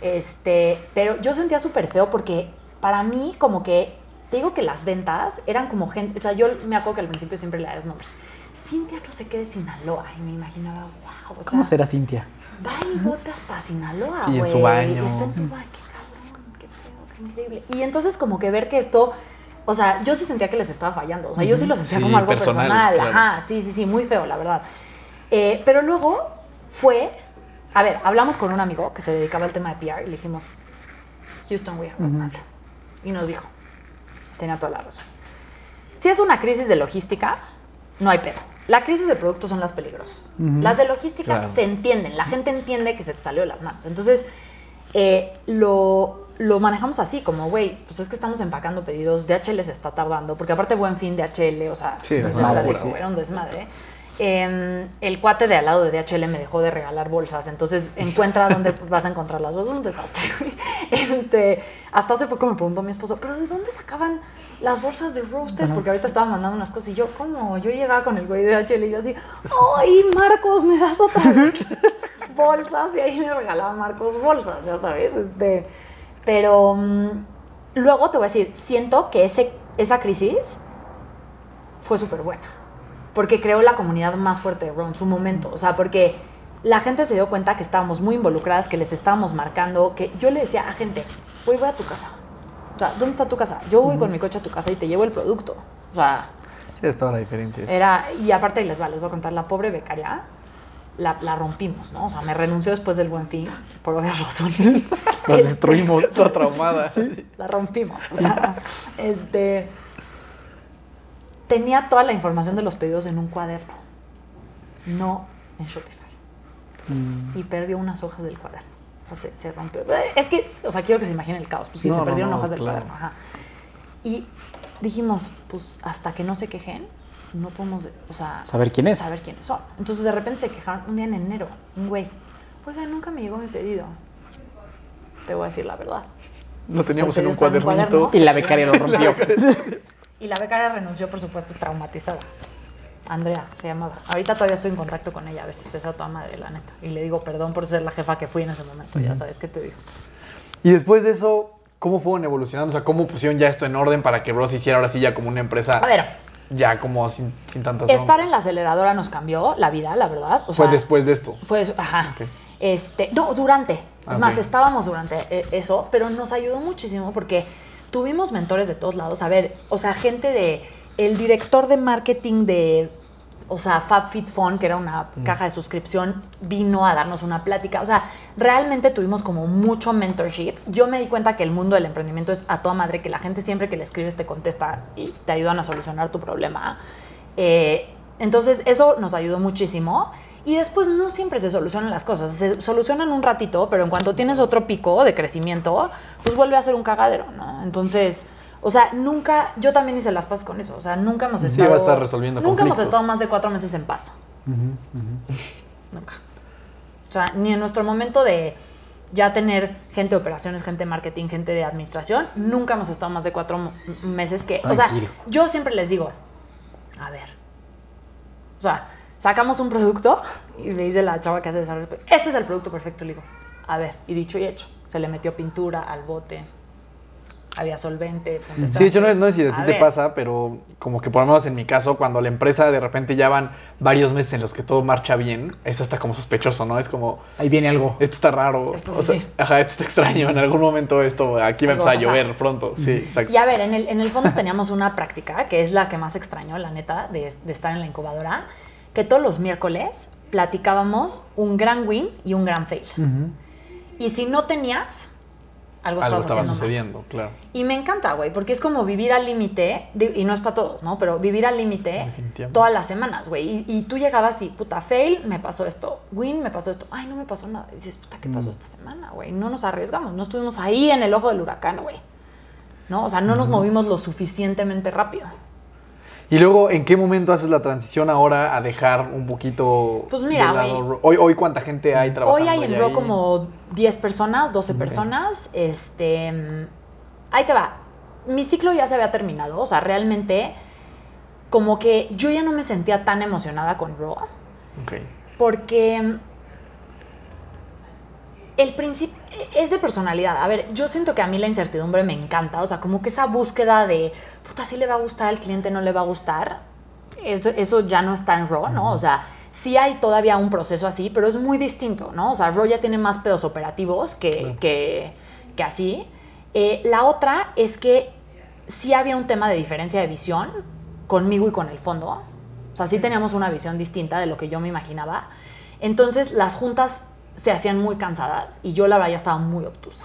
Este, pero yo sentía súper feo porque para mí como que, te digo que las ventas eran como gente, o sea, yo me acuerdo que al principio siempre le daba los nombres. Cintia no sé qué de Sinaloa y me imaginaba, wow, o ¿Cómo sea, será Cintia? Va y vota hasta Sinaloa, Sí, en su baño. Y está en su baño. Qué cabrón, qué feo, qué increíble. Y entonces como que ver que esto, o sea, yo sí sentía que les estaba fallando. O sea, yo sí lo sentía Sí, como algo personal, personal. claro. Ajá, sí, sí, sí, muy feo, la verdad. Eh, pero luego fue, a ver, hablamos con un amigo que se dedicaba al tema de PR y le dijimos, Houston, we have a problem". Y nos dijo, tenía toda la razón. Si es una crisis de logística, no hay pedo. La crisis de productos son las peligrosas. Las de logística Claro. se entienden, la gente entiende que se te salió de las manos. Entonces, eh, lo, lo manejamos así, como, güey, pues es que estamos empacando pedidos, DHL se está tardando, porque aparte buen fin DHL, o sea, Sí, es un una locura, güey, sí. era un desmadre. Eh, el cuate de al lado de DHL me dejó de regalar bolsas, entonces encuentra dónde [laughs] vas a encontrar las bolsas, un desastre. Este, hasta hace poco me preguntó mi esposo, ¿pero de dónde sacaban las bolsas de Roasters? Porque ahorita estaban mandando unas cosas y yo, ¿cómo? Yo llegaba con el güey de DHL y yo así, ¡ay, Marcos, me das otra [laughs] bolsas! Y ahí me regalaba Marcos bolsas, ya sabes. Este, pero mm, luego te voy a decir, siento que ese, esa crisis fue súper buena. Porque creó la comunidad más fuerte de Raw en su momento. O sea, porque la gente se dio cuenta que estábamos muy involucradas, que les estábamos marcando, que yo le decía a gente, voy, voy a tu casa. O sea, ¿dónde está tu casa? Yo voy con mi coche a tu casa y te llevo el producto. O sea, Sí, es toda la diferencia. era, y aparte les va, les voy a contar, la pobre becaria la, la rompimos, ¿no? O sea, me renunció después del buen fin, por obvias razones. [laughs] Este, destruimos, toda traumada. la rompimos. O sea, este. Tenía toda la información de los pedidos en un cuaderno, no en Shopify. Y perdió unas hojas del cuaderno. O sea, se, se rompió. Es que, o sea, quiero que se imaginen el caos. Pues sí, No, se perdieron no, hojas del claro. cuaderno. Ajá. Y dijimos, pues hasta que no se quejen, no podemos, o sea, Saber quién es. saber quiénes son. Entonces de repente se quejaron un día en enero, un güey, oiga, nunca me llegó mi pedido. Te voy a decir la verdad. Lo teníamos en un está en un cuadernito. cuaderno. Y la becaria lo rompió. Y la becaria renunció, por supuesto, traumatizada. Andrea se llamaba. Ahorita todavía estoy en contacto con ella a veces, es a toda madre, la neta. Y le digo perdón por ser la jefa que fui en ese momento, ya sabes qué te digo. Y después de eso, ¿cómo fueron evolucionando? O sea, ¿cómo pusieron ya esto en orden para que Bros hiciera ahora sí ya como una empresa A ver, ya como sin, sin tantas estar en la aceleradora nos cambió la vida, la verdad. O Fue sea, después de esto. Fue eso, ajá. Este, no, durante. Es Ah, más, estábamos durante eh, eso, pero nos ayudó muchísimo porque tuvimos mentores de todos lados. A ver, o sea, gente de. El director de marketing de. O sea, FabFitFun, que era una Mm. caja de suscripción, vino a darnos una plática. O sea, realmente tuvimos como mucho mentorship. Yo me di cuenta que el mundo del emprendimiento es a toda madre, que la gente siempre que le escribes te contesta y te ayudan a solucionar tu problema. Eh, entonces, eso nos ayudó muchísimo. Y después no siempre se solucionan las cosas. Se solucionan un ratito, pero en cuanto tienes otro pico de crecimiento, pues vuelve a ser un cagadero, ¿no? Entonces, o sea, nunca, yo también hice las paz con eso. O sea, nunca hemos Sí, estado. va a estar resolviendo Nunca hemos estado más de cuatro meses en paz. Nunca. O sea, ni en nuestro momento de ya tener gente de operaciones, gente de marketing, gente de administración, nunca hemos estado más de cuatro meses que... O sea, yo siempre les digo, a ver, o sea, sacamos un producto y me dice la chava que hace desarrollo, este es el producto perfecto, le digo, a ver, y dicho y hecho, se le metió pintura al bote, había solvente, Sí, de hecho, no, no sé si a ti te ver, pasa, pero como que por lo menos en mi caso, cuando la empresa de repente ya van varios meses en los que todo marcha bien, es hasta como sospechoso, ¿no? Es como, Ahí viene algo. esto está raro. Esto o sí. sea, ajá, esto está extraño. En algún momento esto, aquí va a empezar a llover pronto. Sí, exacto. Y a ver, en el, en el fondo teníamos una práctica, que es la que más extraño, la neta, de, de estar en la incubadora, que todos los miércoles platicábamos un gran win y un gran fail. Y si no tenías, algo, estaba mal. sucediendo, claro. Y me encanta, güey, porque es como vivir al límite, y no es para todos, ¿no? Pero vivir al límite todas las semanas, güey. Y, y tú llegabas y, puta, fail, me pasó esto. Win, me pasó esto. Ay, no me pasó nada. Y dices, puta, ¿qué Mm. pasó esta semana, güey? No nos arriesgamos, no estuvimos ahí en el ojo del huracán, güey. ¿No? O sea, no nos movimos lo suficientemente rápido. Y luego, ¿en qué momento haces la transición ahora a dejar un poquito Pues mira, de lado. Ro- Hoy, hoy ¿cuánta gente hay trabajando Hoy hay en ahí? como 10 personas, 12 personas. Este, mm, ahí te va. Mi ciclo ya se había terminado. O sea, realmente, como que yo ya no me sentía tan emocionada con Raw. Ok. Porque el principio es de personalidad. A ver, yo siento que a mí la incertidumbre me encanta. O sea, como que esa búsqueda de, puta, si le va a gustar al cliente, no le va a gustar. Eso, eso ya no está en Raw, ¿no? O sea, sí hay todavía un proceso así, pero es muy distinto, ¿no? O sea, Raw ya tiene más pedos operativos que, que, que así. Eh, la otra es que sí había un tema de diferencia de visión conmigo y con el fondo. O sea, sí teníamos una visión distinta de lo que yo me imaginaba. Entonces, las juntas se hacían muy cansadas y yo la verdad ya estaba muy obtusa.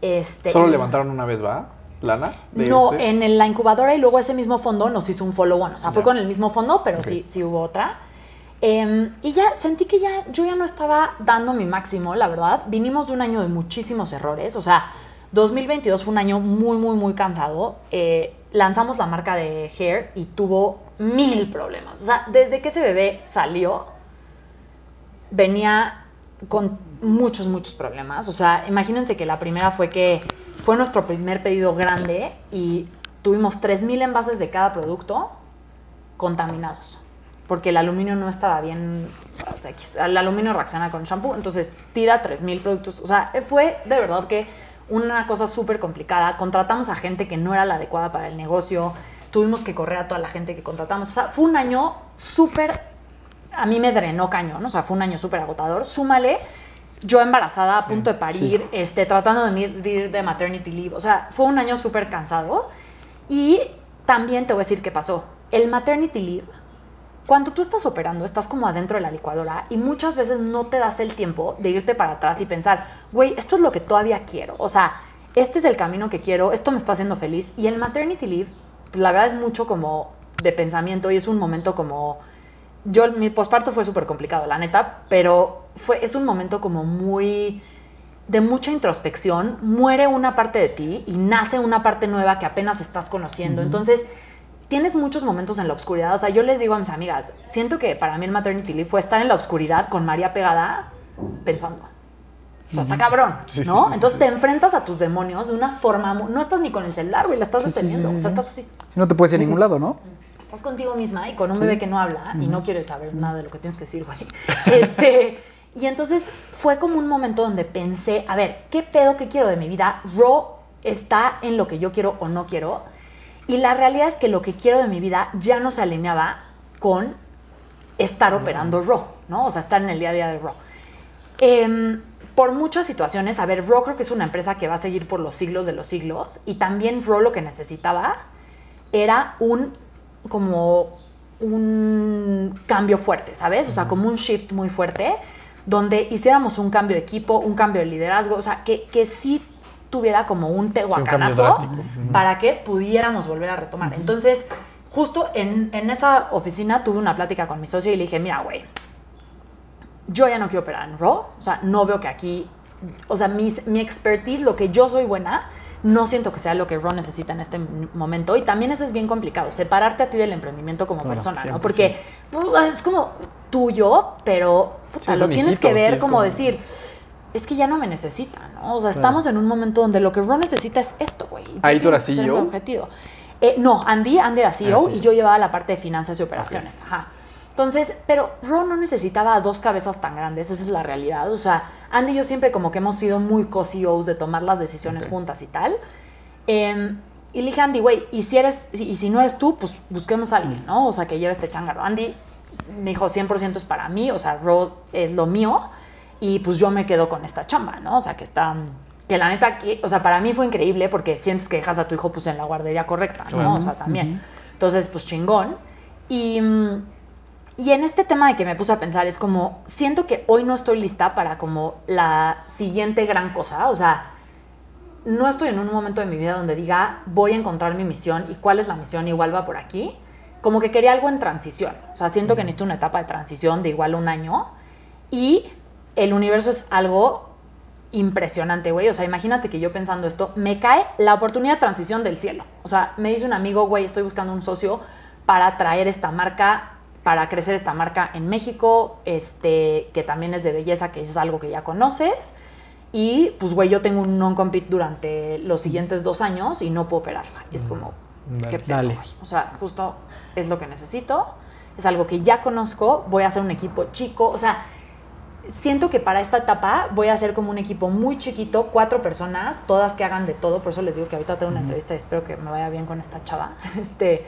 este, Solo levantaron una vez, ¿va? ¿Lana? No, este? en la incubadora y luego ese mismo fondo nos hizo un follow-on. O sea, fue con el mismo fondo, pero sí, sí hubo otra. Em, y ya sentí que ya yo ya no estaba dando mi máximo, la verdad. Vinimos de un año de muchísimos errores. O sea, 2022 fue un año muy, muy, muy cansado. Eh, lanzamos la marca de Hair y tuvo mil problemas. O sea, desde que ese bebé salió, venía con muchos, muchos problemas. O sea, imagínense que la primera fue que fue nuestro primer pedido grande y tuvimos 3.000 envases de cada producto contaminados. Porque el aluminio no estaba bien, o sea, el aluminio reacciona con shampoo, entonces tira 3.000 productos. O sea, fue de verdad que una cosa súper complicada. Contratamos a gente que no era la adecuada para el negocio, tuvimos que correr a toda la gente que contratamos. O sea, fue un año súper a mí me drenó cañón, o sea, fue un año súper agotador. Súmale, yo embarazada, a punto de parir, este, tratando de, ir de maternity leave, o sea, fue un año súper cansado. Y también te voy a decir qué pasó. El maternity leave, cuando tú estás operando, estás como adentro de la licuadora y muchas veces no te das el tiempo de irte para atrás y pensar, güey, esto es lo que todavía quiero, o sea, este es el camino que quiero, esto me está haciendo feliz. Y el maternity leave, la verdad es mucho como de pensamiento y es un momento como yo mi posparto fue súper complicado, la neta, pero fue, es un momento como muy de mucha introspección, muere una parte de ti y nace una parte nueva que apenas estás conociendo. Entonces, tienes muchos momentos en la oscuridad. O sea, yo les digo a mis amigas, siento que para mí el maternity leave fue estar en la oscuridad con María pegada pensando. O sea, está cabrón, Sí, ¿no? sí, sí, Entonces te enfrentas a tus demonios de una forma... No estás ni con el celular, güey, la estás deteniendo. o sea, estás así Si no te puedes ir a ningún lado, ¿no? Estás contigo misma y con un bebé que no habla y no quiere saber nada de lo que tienes que decir, güey. [laughs] Este, y entonces fue como un momento donde pensé, a ver, ¿qué pedo que quiero de mi vida? Raw está en lo que yo quiero o no quiero. Y la realidad es que lo que quiero de mi vida ya no se alineaba con estar operando Raw, ¿no? O sea, estar en el día a día de Raw. Em, por muchas situaciones, a ver, Raw creo que es una empresa que va a seguir por los siglos de los siglos y también Raw lo que necesitaba era un como un cambio fuerte, ¿sabes? O sea, como un shift muy fuerte, donde hiciéramos un cambio de equipo, un cambio de liderazgo, o sea, que, que sí tuviera como un tehuacanazo drástico. para que pudiéramos volver a retomar. Entonces, justo en, en esa oficina tuve una plática con mi socio y le dije, mira, güey, yo ya no quiero operar en Raw, o sea, no veo que aquí, o sea, mis- mi expertise, lo que yo soy buena, no siento que sea lo que Raw necesita en este momento. Y también eso es bien complicado, separarte a ti del emprendimiento como Claro, persona, ¿no? 100%. Porque uh, es como tuyo, pero puta, Sí, lo tienes hijitos, que ver sí, como, como- decir, es que ya no me necesita, ¿no? O sea, estamos en un momento donde lo que Raw necesita es esto, güey. Ahí tú eras CEO. Eh, no, Andy, Andy era CEO Ah, sí. y yo llevaba la parte de finanzas y operaciones. Ajá. Entonces, pero Ro no necesitaba dos cabezas tan grandes, esa es la realidad. O sea, Andy y yo siempre como que hemos sido muy co-CEOs de tomar las decisiones juntas y tal. Em, y le dije a Andy, güey, y si eres, y si no eres tú, pues busquemos a alguien, ¿no? O sea, que lleve este changarro. Andy me dijo, 100% es para mí, o sea, Ro es lo mío, y pues yo me quedo con esta chamba, ¿no? O sea, que está, que la neta, que, o sea, para mí fue increíble porque sientes que dejas a tu hijo pues en la guardería correcta, ¿no? O sea, también. Entonces, pues chingón. Y, mm, y en este tema de que me puse a pensar, es como, siento que hoy no estoy lista para como la siguiente gran cosa, o sea, no estoy en un momento de mi vida donde diga, voy a encontrar mi misión y cuál es la misión, igual va por aquí. Como que quería algo en transición. O sea, siento que necesito una etapa de transición de igual un año. Y el universo es algo impresionante, güey. O sea, imagínate que yo pensando esto, me cae la oportunidad de transición del cielo. O sea, me dice un amigo, güey, estoy buscando un socio para traer esta marca, para crecer esta marca en México, este, que también es de belleza, que es algo que ya conoces. Y pues, güey, yo tengo un non-compete durante los siguientes dos años y no puedo operarla. Y es como, qué Dale. O sea, justo es lo que necesito. Es algo que ya conozco. Voy a hacer un equipo chico. O sea, siento que para esta etapa voy a hacer como un equipo muy chiquito, cuatro personas, todas que hagan de todo, por eso les digo que ahorita tengo una entrevista y espero que me vaya bien con esta chava. [laughs] Este,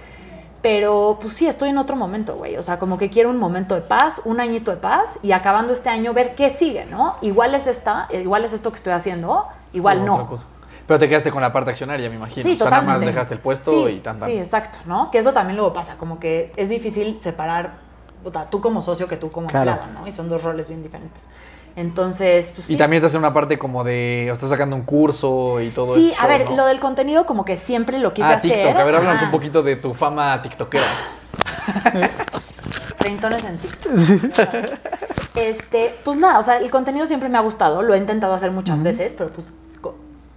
pero pues sí, estoy en otro momento, güey. O sea, como que quiero un momento de paz, un añito de paz y acabando este año ver qué sigue, ¿no? Igual es esta, igual es esto que estoy haciendo, igual no. Pero te quedaste con la parte accionaria, me imagino. Sí, o sea, nada más dejaste el puesto Sí, y tan, tan. Sí, exacto, ¿no? Que eso también luego pasa, como que es difícil separar puta, tú como socio que tú como Claro. empleado, ¿no? Y son dos roles bien diferentes. Entonces, pues sí. Y también estás en una parte como de. O estás sacando un curso y todo Sí, eso. a ver, ¿no? lo del contenido como que siempre lo quise Ah, hacer. TikTok. A ver, háblanos Ajá. un poquito de tu fama tiktokera. [laughs] Treintones en TikTok. este, pues nada, o sea, el contenido siempre me ha gustado, lo he intentado hacer muchas veces, pero pues,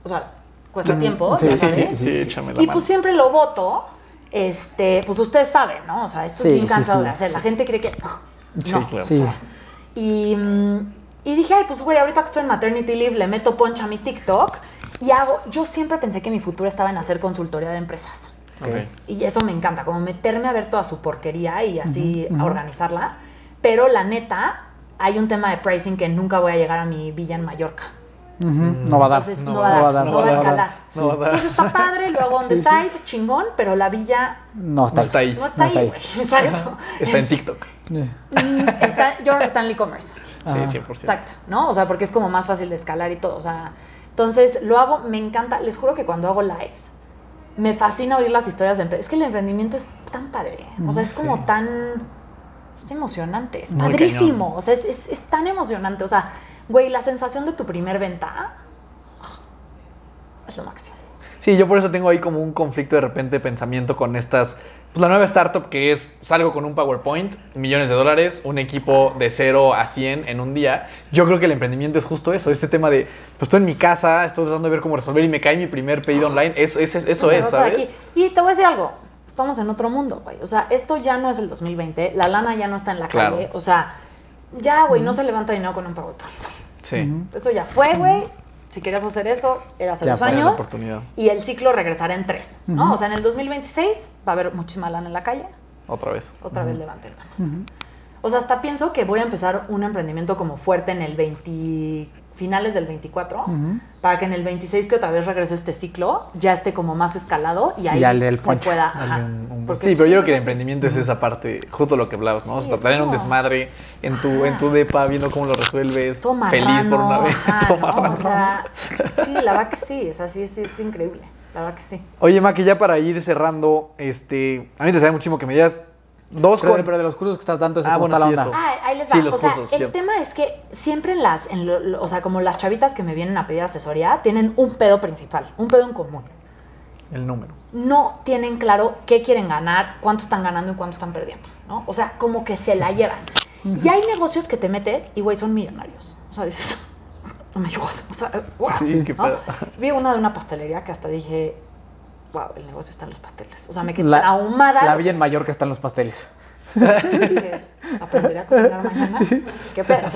o sea, cuesta tiempo, Sí, sí, sabes. Sí, échame la y mano. pues siempre lo voto, este, pues ustedes saben, ¿no? O sea, esto Sí, es bien sí, cansado sí. de hacer, la gente cree que no. Sí, no. claro. Sí. Y, mm, y dije, ay, pues güey, ahorita que estoy en maternity leave, le meto poncha a mi TikTok y hago, yo siempre pensé que mi futuro estaba en hacer consultoría de empresas. Y eso me encanta, como meterme a ver toda su porquería y así organizarla. Pero la neta, hay un tema de pricing que nunca voy a llegar a mi villa en Mallorca. Ujú, No va a dar. Entonces no no, va va a dar, no, va a escalar. No va a dar. Entonces está padre, lo hago on [laughs] the side, chingón, pero la villa No está, No está ahí. no está No está ahí. [laughs] Exacto. Está en TikTok. Mm, está, yo creo que está en e-commerce. Ajá. Sí, 100%. Exacto, ¿no? O sea, porque es como más fácil de escalar y todo. O sea, entonces lo hago, me encanta. Les juro que cuando hago lives, me fascina oír las historias de empresas. Es que el emprendimiento es tan padre. O sea, es como Sí. tan. Es emocionante, es Muy padrísimo. cañón. O sea, es, es- es tan emocionante. O sea, güey, la sensación de tu primer venta. ah, Es lo máximo. Sí, yo por eso tengo ahí como un conflicto de repente de pensamiento con estas. Pues la nueva startup que es salgo con un PowerPoint, millones de dólares, un equipo de 0 a 100 en un día. Yo creo que el emprendimiento es justo eso, este tema de, pues estoy en mi casa, estoy tratando de ver cómo resolver y me cae mi primer pedido online. Eso, eso, eso es, ¿sabes? aquí. Y te voy a decir algo. Estamos en otro mundo, güey. O sea, esto ya no es el 2020. La lana ya no está en la Claro. calle. O sea, ya, güey, no se levanta dinero con un PowerPoint. Sí. Eso ya fue, güey. Si querías hacer eso, era hace Ya dos años. Y el ciclo regresará en tres, ¿no? O sea, en el 2026 va a haber muchísima lana en la calle. Otra vez. Otra vez levanten lana. O sea, hasta pienso que voy a empezar un emprendimiento como fuerte en el 20, finales del 24, Ujú. para que en el 26 que otra vez regrese este ciclo, ya esté como más escalado y ahí el se pueda... Ajá. un- un- Porque, sí, pues, pero yo creo que el emprendimiento es esa parte, justo lo que hablabas, ¿no? O sea, traer un desmadre en tu, en tu depa, viendo cómo lo resuelves, Todo feliz por una vez. [laughs] ajá, todo ¿no? O sea, sí, la verdad que sí, es así, sí, es increíble, la verdad que sí. Oye, Ma, que ya para ir cerrando, este, a mí te sabe muchísimo que me digas dos Pero, con... pero de los cursos que estás dando, ¿ese Ah, ¿cómo bueno, la sí, onda? esto. Ah, ahí les va. Sí, los o sea, cursos, el cierto. tema es que siempre en las, en lo- lo- o sea, como las chavitas que me vienen a pedir asesoría, tienen un pedo principal, un pedo en común. El número. No tienen claro qué quieren ganar, cuánto están ganando y cuánto están perdiendo, ¿no? O sea, como que se la llevan. Y hay negocios que te metes y, güey, son millonarios. O sea, dices, [laughs] oh my God, o sea, wow. Sí, qué pedo. Vi una de una pastelería que hasta dije, wow, el negocio está en los pasteles. O sea, me quedé La, traumada. la villa en Mallorca están los pasteles. Aprenderé a cocinar mañana. Qué pedo.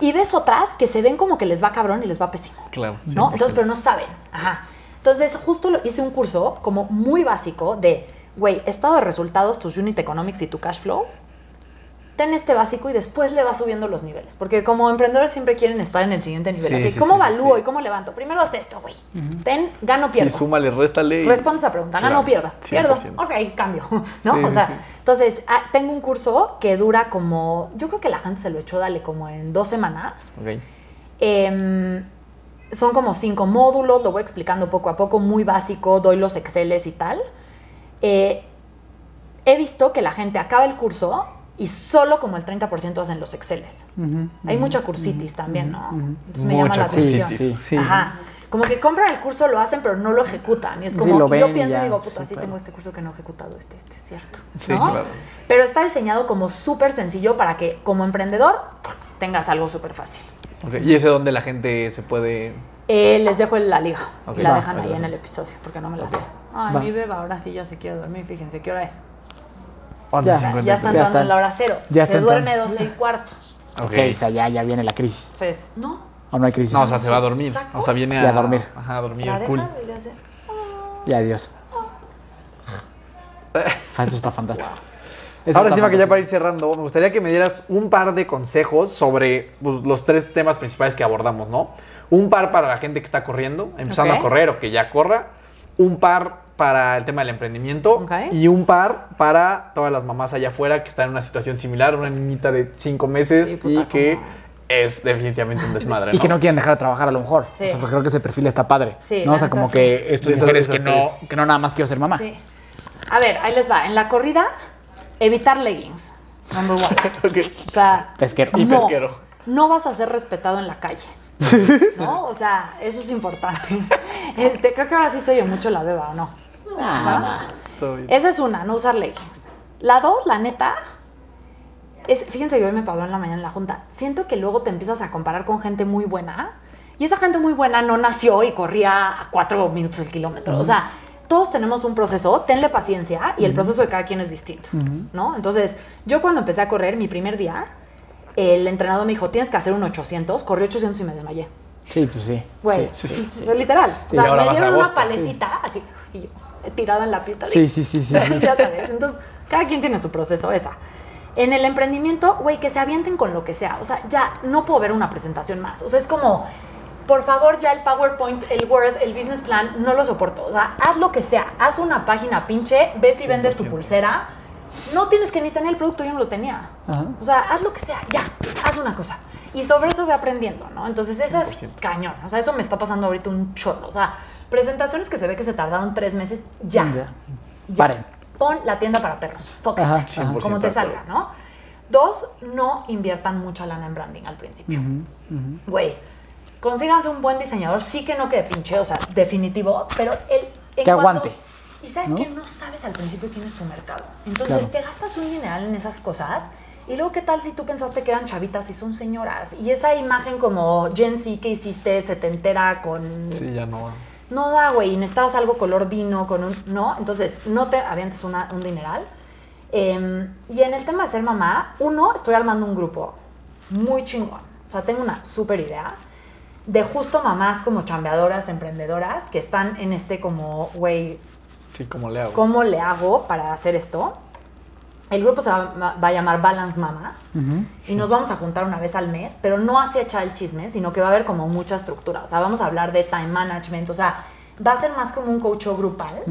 Y ves otras que se ven como que les va cabrón y les va pésimo. Claro. ¿No? 100%. Entonces, pero no saben. Ajá. Entonces, justo lo, hice un curso como muy básico de, güey, estado de resultados, tus unit economics y tu cash flow. Ten este básico y después le vas subiendo los niveles. Porque como emprendedores siempre quieren estar en el siguiente nivel. Sí, Así, sí, ¿cómo sí, sí, evalúo sí. y cómo levanto? Primero haz esto, güey. Ten, gano, Sí, pierdo. súmale, réstale. y- Responde esa pregunta, Claro, gano o pierdo. Pierdo. 100%. Ok, cambio. [laughs] ¿No? Sí, o sí, sea, sí. entonces, ah, tengo un curso que dura como, yo creo que la gente se lo echó, dale, como en dos semanas. Ok. Em, son como cinco módulos, lo voy explicando poco a poco, muy básico, doy los Exceles y tal. Eh, he visto que la gente acaba el curso y solo como el 30% hacen los Exceles. Ujú, Hay ujú, mucha cursitis también, ¿no? Entonces me llama la atención. cursitis, sí. Ajá. Como que compran el curso, lo hacen, pero no lo ejecutan. Y es Sí, como, lo y yo ven y pienso ya, y digo, puta, sí, sí, claro. tengo este curso que no he ejecutado, este, este es cierto. Sí, ¿no? claro. Pero está diseñado como súper sencillo para que como emprendedor tengas algo súper fácil. Ok, ¿Y ese donde la gente se puede...? Eh, les dejo la liga Ok, y la va, dejan ahí en el episodio, porque no me la sé. Ay, Va. mi beba, ahora sí ya se quiere dormir, fíjense, ¿qué hora es? 11.53. Ya, ya está Ya entrando está. en la hora cero. Ya se duerme entrando. 12 y cuarto. Ok. Ok, o sea, ya, ya viene la crisis. Entonces, no, ¿O no hay crisis? No, o sea, se va a dormir. Saco. O sea, viene Y a... a dormir. Ajá, a dormir. la Cool. y le hace... Y adiós. Ah, Eso está fantástico. Eso Ahora está sí, Maca, ya para ir cerrando, me gustaría que me dieras un par de consejos sobre pues, los tres temas principales que abordamos, ¿no? Un par para la gente que está corriendo, empezando a correr o que ya corra. Un par para el tema del emprendimiento. Y un par para todas las mamás allá afuera que están en una situación similar, una niñita de cinco meses Sí, y que es definitivamente un desmadre, [laughs] Y que no quieren dejar de trabajar a lo mejor. Sí. O sea, porque creo que ese perfil está padre. Sí, ¿no? O sea, como sí. que estas mujeres que no, tres. que no nada más quiero ser mamá. Sí. A ver, ahí les va. En la corrida, evitar leggings. Number one. [laughs] Ok. O sea, Pesquero. Y no, pesquero. No vas a ser respetado en la calle. [laughs] ¿No? O sea, eso es importante. Este, creo que ahora sí soy mucho la beba, ¿o no? Ah, Todo bien. Esa es una, no usar leggings. La dos, la neta, es, fíjense que hoy me pasó en la mañana en la junta. Siento que luego te empiezas a comparar con gente muy buena. Y esa gente muy buena no nació y corría a cuatro minutos el kilómetro. O sea, todos tenemos un proceso, tenle paciencia y el proceso de cada quien es distinto, ¿no? Entonces, yo cuando empecé a correr mi primer día, el entrenador me dijo, tienes que hacer un 800, corrí 800 y me desmayé. Sí, pues sí. Güey, Sí, [laughs] literal. Sí, o sea, me dieron una paletita así, y yo tirada en la pista. Sí, sí, sí, [laughs] sí. Ya sabes, Entonces, cada quien tiene su proceso, esa. En el emprendimiento, güey, que se avienten con lo que sea. O sea, ya no puedo ver una presentación más. O sea, es como, por favor, ya el PowerPoint, el Word, el business plan, no lo soporto. O sea, haz lo que sea. Haz una página pinche, ve si vendes tu 100%. pulsera. No tienes que ni tener el producto, yo no lo tenía. Ajá. O sea, haz lo que sea, ya, haz una cosa. Y sobre eso voy aprendiendo, ¿no? Entonces, eso es 100%. cañón. O sea, eso me está pasando ahorita un chorro. O sea, presentaciones que se ve que se tardaron tres meses, ya. Ya. Ya. Paren. Pon la tienda para perros. Fuck Ajá, it. ajá. Como te 100% salga, ¿no? Dos, no inviertan mucha lana en branding al principio. Güey, consíganse un buen diseñador. Sí que no quede pinche, o sea, definitivo, pero el. en Que aguante. Y sabes ¿no? que no sabes al principio quién es tu mercado. Entonces Claro. te gastas un dineral en esas cosas. Y luego, ¿qué tal si tú pensaste que eran chavitas y son señoras? Y esa imagen como Gen Z que hiciste, setentera, con Sí, ya no. No da, güey, y necesitabas algo color vino, con un... No, entonces no te avientes una- un dineral. Em, y en el tema de ser mamá, uno, estoy armando un grupo muy chingón. O sea, tengo una súper idea de justo mamás como chambeadoras, emprendedoras, que están en este como, güey, Sí, como le hago. ¿cómo le hago para hacer esto? El grupo se va, va a llamar Balance Mamas y nos vamos a juntar una vez al mes, pero no hacia echar el chisme, sino que va a haber como mucha estructura. O sea, vamos a hablar de time management, o sea, va a ser más como un coach grupal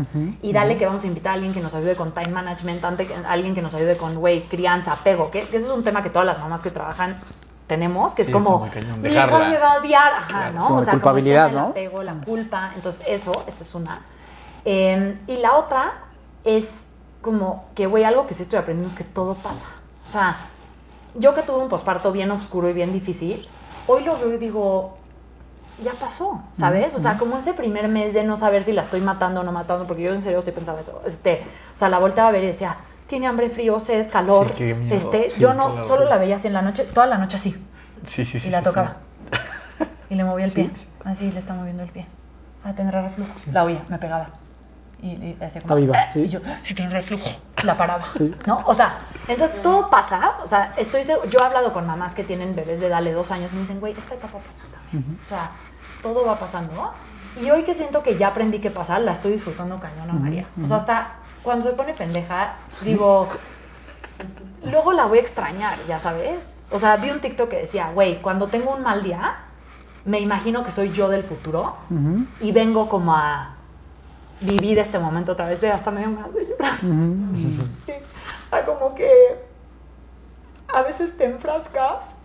y dale que vamos a invitar a alguien que nos ayude con time management, ante- alguien que nos ayude con, güey, crianza, apego, que, que eso es un tema que todas las mamás que trabajan tenemos, que Sí, es como, mi hijo me va a odiar, ajá, Claro. ¿no? Como o sea, como el culpabilidad, del ¿no? apego, la culpa, entonces eso, esa es una. Eh, y la otra es como que, güey, algo que sí estoy aprendiendo es que todo pasa. O sea, yo que tuve un posparto bien oscuro y bien difícil, hoy lo veo y digo, ya pasó, ¿sabes? O sea, como ese primer mes de no saber si la estoy matando o no matando, porque yo en serio sí pensaba eso. Este, o sea, la volteaba a ver y decía, tiene hambre, frío, sed, calor. Sí, qué miedo. Este, Sí, yo no, solo la veía así en la noche, toda la noche así. Sí, sí, sí. Y la sí, tocaba. [laughs] Y le movía el pie. sí. Así le está moviendo el pie. Ah, tendrá reflujo. La oía, me pegaba. Y, y hacía Está como, viva, "Ah", sí. Y yo, si tiene reflujo. La paraba. ¿No? O sea, entonces todo pasa. O sea, estoy yo he hablado con mamás que tienen bebés de dale dos años y me dicen, güey, esta etapa pasa también. O sea, todo va pasando. Y hoy que siento que ya aprendí qué pasar, la estoy disfrutando cañón a María. O sea, hasta cuando se pone pendeja, digo, luego la voy a extrañar, ya sabes. O sea, vi un TikTok que decía, güey, cuando tengo un mal día, me imagino que soy yo del futuro y vengo como a vivir este momento otra vez. Ve, hasta me dio de llorar. Sí. O sea, como que a veces te enfrascas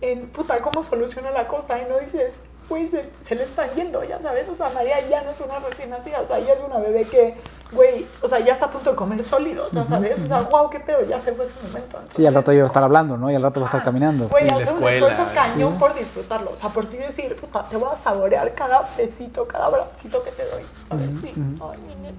en, puta, ¿cómo soluciono la cosa? Y no dices, güey, se, se le están yendo, ya sabes. O sea, María ya no es una recién nacida, o sea, ya es una bebé que, güey, o sea, ya está a punto de comer sólidos, ya sabes. O sea, wow, qué pedo, ya se fue ese momento. Sí, al rato Entonces, yo voy a estar hablando, ¿no? Y al rato voy a estar caminando. Güey, hacer un escuela, esfuerzo cañón por disfrutarlo. O sea, por sí decir, puta, te voy a saborear cada besito, cada abracito que te doy, ¿sabes? Sí. Ay, mi nena.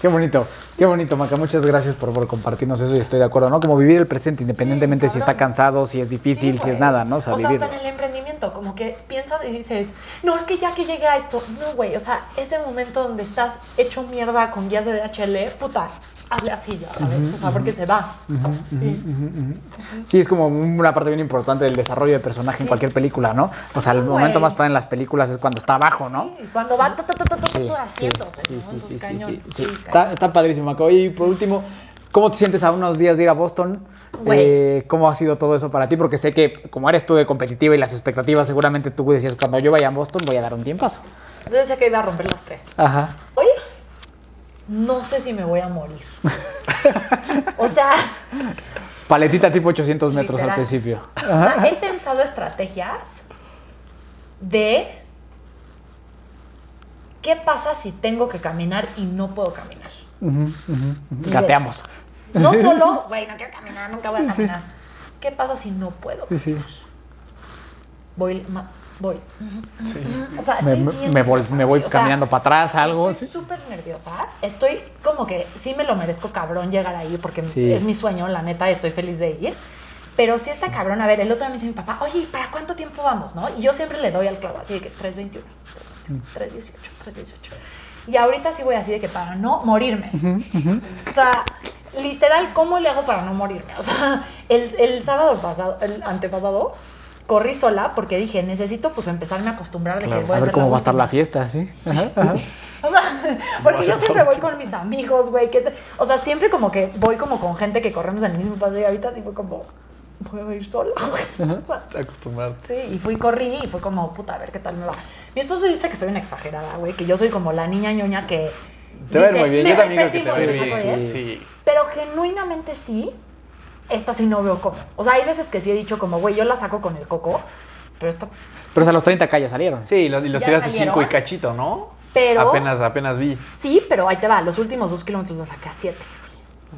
Qué bonito, qué bonito, Maca. Muchas gracias por, por compartirnos eso y estoy de acuerdo, ¿no? Como vivir el presente, independientemente si está cansado, si es difícil, Sí, si es nada, ¿no? O sea, O sea, vivirlo. hasta en el emprendimiento, como que piensas y dices, no, es que ya que llegué a esto, no, güey, o sea, ese momento donde estás hecho mierda con guías de DHL, puta, hazle así, ya sabes, o sea, porque se va. Sí. Sí, es como una parte bien importante del desarrollo de personaje en cualquier película, ¿no? O sea, el momento más padre en las películas es cuando está abajo, ¿no? Sí, cuando va ta, ta, ta, ta, ta, Sí, ta, sí, sí, sí, Está, está padrísimo, Maca. Oye, y por último, ¿Cómo te sientes a unos días de ir a Boston? Eh, ¿Cómo ha sido todo eso para ti? Porque sé que como eres tú de competitiva y las expectativas, seguramente tú decías, cuando yo vaya a Boston voy a dar un tiempazo. Yo decía que iba a romper las tres. Ajá. Hoy no sé si me voy a morir. o sea, Paletita tipo 800 metros al principio. o sea, he pensado estrategias de qué pasa si tengo que caminar y no puedo caminar. Ujú, ujú, ujú. Y Gateamos. No [laughs] solo, güey, no quiero caminar, nunca voy a caminar. ¿Qué pasa si no puedo? Sí, sí. Voy, ma- voy. O sea, Me, estoy me- bien me nerviosa, me voy güey. O sea, caminando para atrás, algo. Estoy sí. súper nerviosa. Estoy como que sí me lo merezco cabrón llegar ahí porque Sí. es mi sueño, la neta, estoy feliz de ir. Pero sí está cabrón. A ver, el otro día me dice mi papá, oye, ¿para cuánto tiempo vamos? ¿No? Y yo siempre le doy al clavo, así de que 3.21, 3.18, 3.18. Y ahorita sí voy así de que para no morirme. O sea, literal, ¿cómo le hago para no morirme? O sea, el, el sábado pasado, el antepasado, corrí sola porque dije, necesito pues empezarme a acostumbrar de Claro, que voy A ver ser cómo va a estar la fiesta, ¿sí? Ajá, ajá. [laughs] O sea, porque yo siempre voy con mis amigos, güey. que O sea, siempre como que voy como con gente que corremos en el mismo paso y ahorita sí fue como, voy a ir sola, güey. O sea, Acostumbrarte. sí, y fui, corrí y fue como, puta, a ver qué tal me va. Mi esposo dice que soy una exagerada, güey, que yo soy como la niña ñoña que. Te dice, muy bien, yo también creo que te va bien. Sí. Sí. Pero genuinamente sí, esta sí no veo cómo. O sea, hay veces que sí he dicho como, güey, yo la saco con el coco, pero esta. Pero o sea, los 30 k ya salieron. Sí, y los, los tiraste 5 y cachito, ¿no? Pero. Apenas, apenas vi. Sí, pero ahí te va, los últimos dos kilómetros los saqué a 7.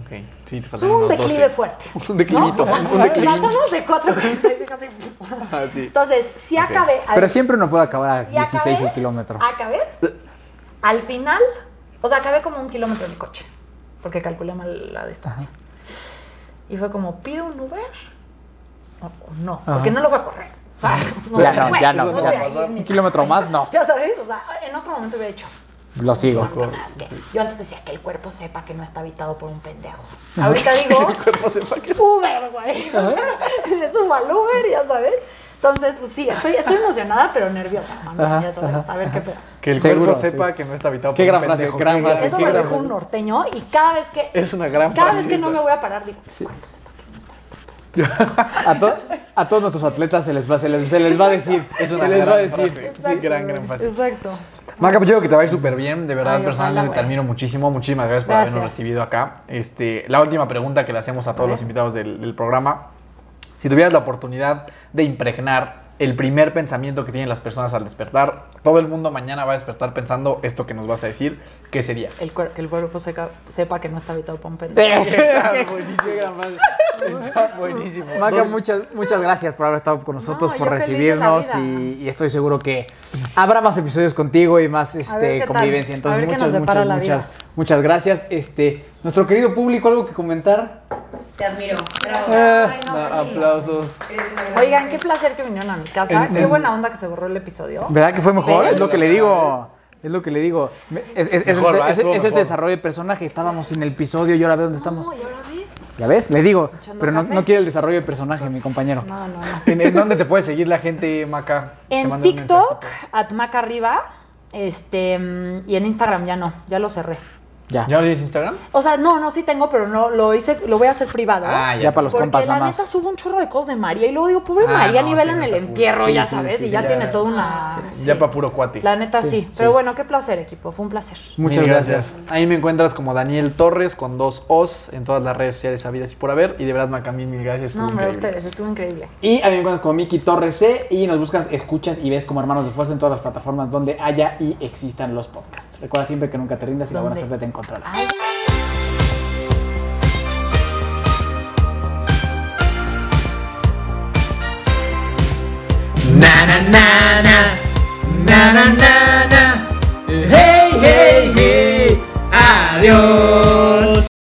Okay. Sí, te faltan un declive 12. fuerte. [laughs] un declivito. ¿no? Un declivito. Pasamos de 4 [laughs] ah, sí. Entonces, si okay. acabé. Al... Pero siempre uno puede acabar a 16 acabé, el kilómetro. Acabé. Al final, o sea, acabé como un kilómetro en el coche. Porque calculé mal la distancia. Ajá. Y fue como, ¿pido un Uber? No, no porque no lo voy a correr. O sea, [laughs] no, ya, no, ya, no, ya no, ya no. Un kilómetro más, no. Ya sabes, o sea, en otro momento hubiera hecho, lo sigo. "No, no, es que Yo antes decía que el cuerpo sepa que no está habitado por un pendejo. Ahorita digo, [laughs] cuerpo sepa que- [laughs] Uber, güey. [laughs] O sea, le subo al Uber, ya sabes. Entonces, pues sí, estoy, estoy emocionada, pero nerviosa, mami, Ajá, ya sabes, ajá. a ver qué pedo. Que el Seguro, cuerpo sí. sepa que no está habitado Qué por un gran frase, pendejo. gran Qué frase, Eso qué me gran dijo un frase. norteño y cada vez que Es una gran cada frase vez que no me voy a parar digo, el cuerpo sepa que no está A, to- a todos nuestros atletas se les va, se les, se les va a decir. Es una se les va a gran decir. frase. Exacto, gran, gran frase. Exacto. Maca, pues yo creo que te va a ir súper bien. De verdad, Ay, personalmente ojalá, te admiro muchísimo. Muchísimas gracias por Gracias. habernos recibido acá. Este, la última pregunta que le hacemos a todos los invitados del, del programa. Si tuvieras la oportunidad de impregnar el primer pensamiento que tienen las personas al despertar, todo el mundo mañana va a despertar pensando esto que nos vas a decir, ¿qué sería? El que el cuerpo seca- sepa que no está habitado por un pendejo. Gran frase. [laughs] [laughs] Está buenísimo. Maca, muchas, muchas gracias por haber estado con nosotros, No, por recibirnos y, y estoy seguro que habrá más episodios contigo y más ver este, convivencia. A Entonces, muchas, muchas, muchas, muchas gracias. Este, nuestro querido público, ¿algo que comentar? Te admiro. Bravo. Eh, Ay, no, No, feliz. aplausos. Oigan, qué placer que vinieron a mi casa. En- Qué en- buena onda que se borró el episodio. ¿Verdad que fue mejor? Es lo que le digo. Es lo que le digo. Es, es- es- Mejor, es- ¿verdad? es- Estuvo es el desarrollo de personaje. Estábamos sin el episodio y ahora ve dónde estamos. No, y ahora ve. ¿Ya ves? Le digo. Echando Pero no, no quiere el desarrollo de personaje, mi compañero. No, no, no. ¿En, en dónde te puede seguir la gente, Maca? En TikTok, at Maca arriba, este, y en Instagram ya no, ya lo cerré. Ya. ¿Ya no tienes Instagram? O sea, no, no, sí tengo, pero no, lo hice, lo voy a hacer privado. Ah, Ya para los porque compas la nada más. neta subo un chorro de cosas de María y luego digo, pobre Ah, María, no, nivel sí, en el entierro, Sí, ya sí, sabes, sí, y ya, ya. tiene toda una... sí. Ya para puro cuate. La neta sí, pero bueno, qué placer equipo, fue un placer. Muchas Mil gracias. Ahí me encuentras como Daniel Torres con dos O's en todas las redes sociales sabidas y por haber. Y de verdad, Maca, mil, mil gracias. No, hombre, increíble. ustedes, estuvo increíble. Y a mí me encuentras como Miki Torres C y nos buscas, escuchas y ves como Hermanos de Fuerza en todas las plataformas donde haya y existan los podcasts. Recuerda siempre que nunca te rindas y ¿Dónde? la buena suerte te encontrará. Ay. Na na na na na na na na Hey hey hey Adiós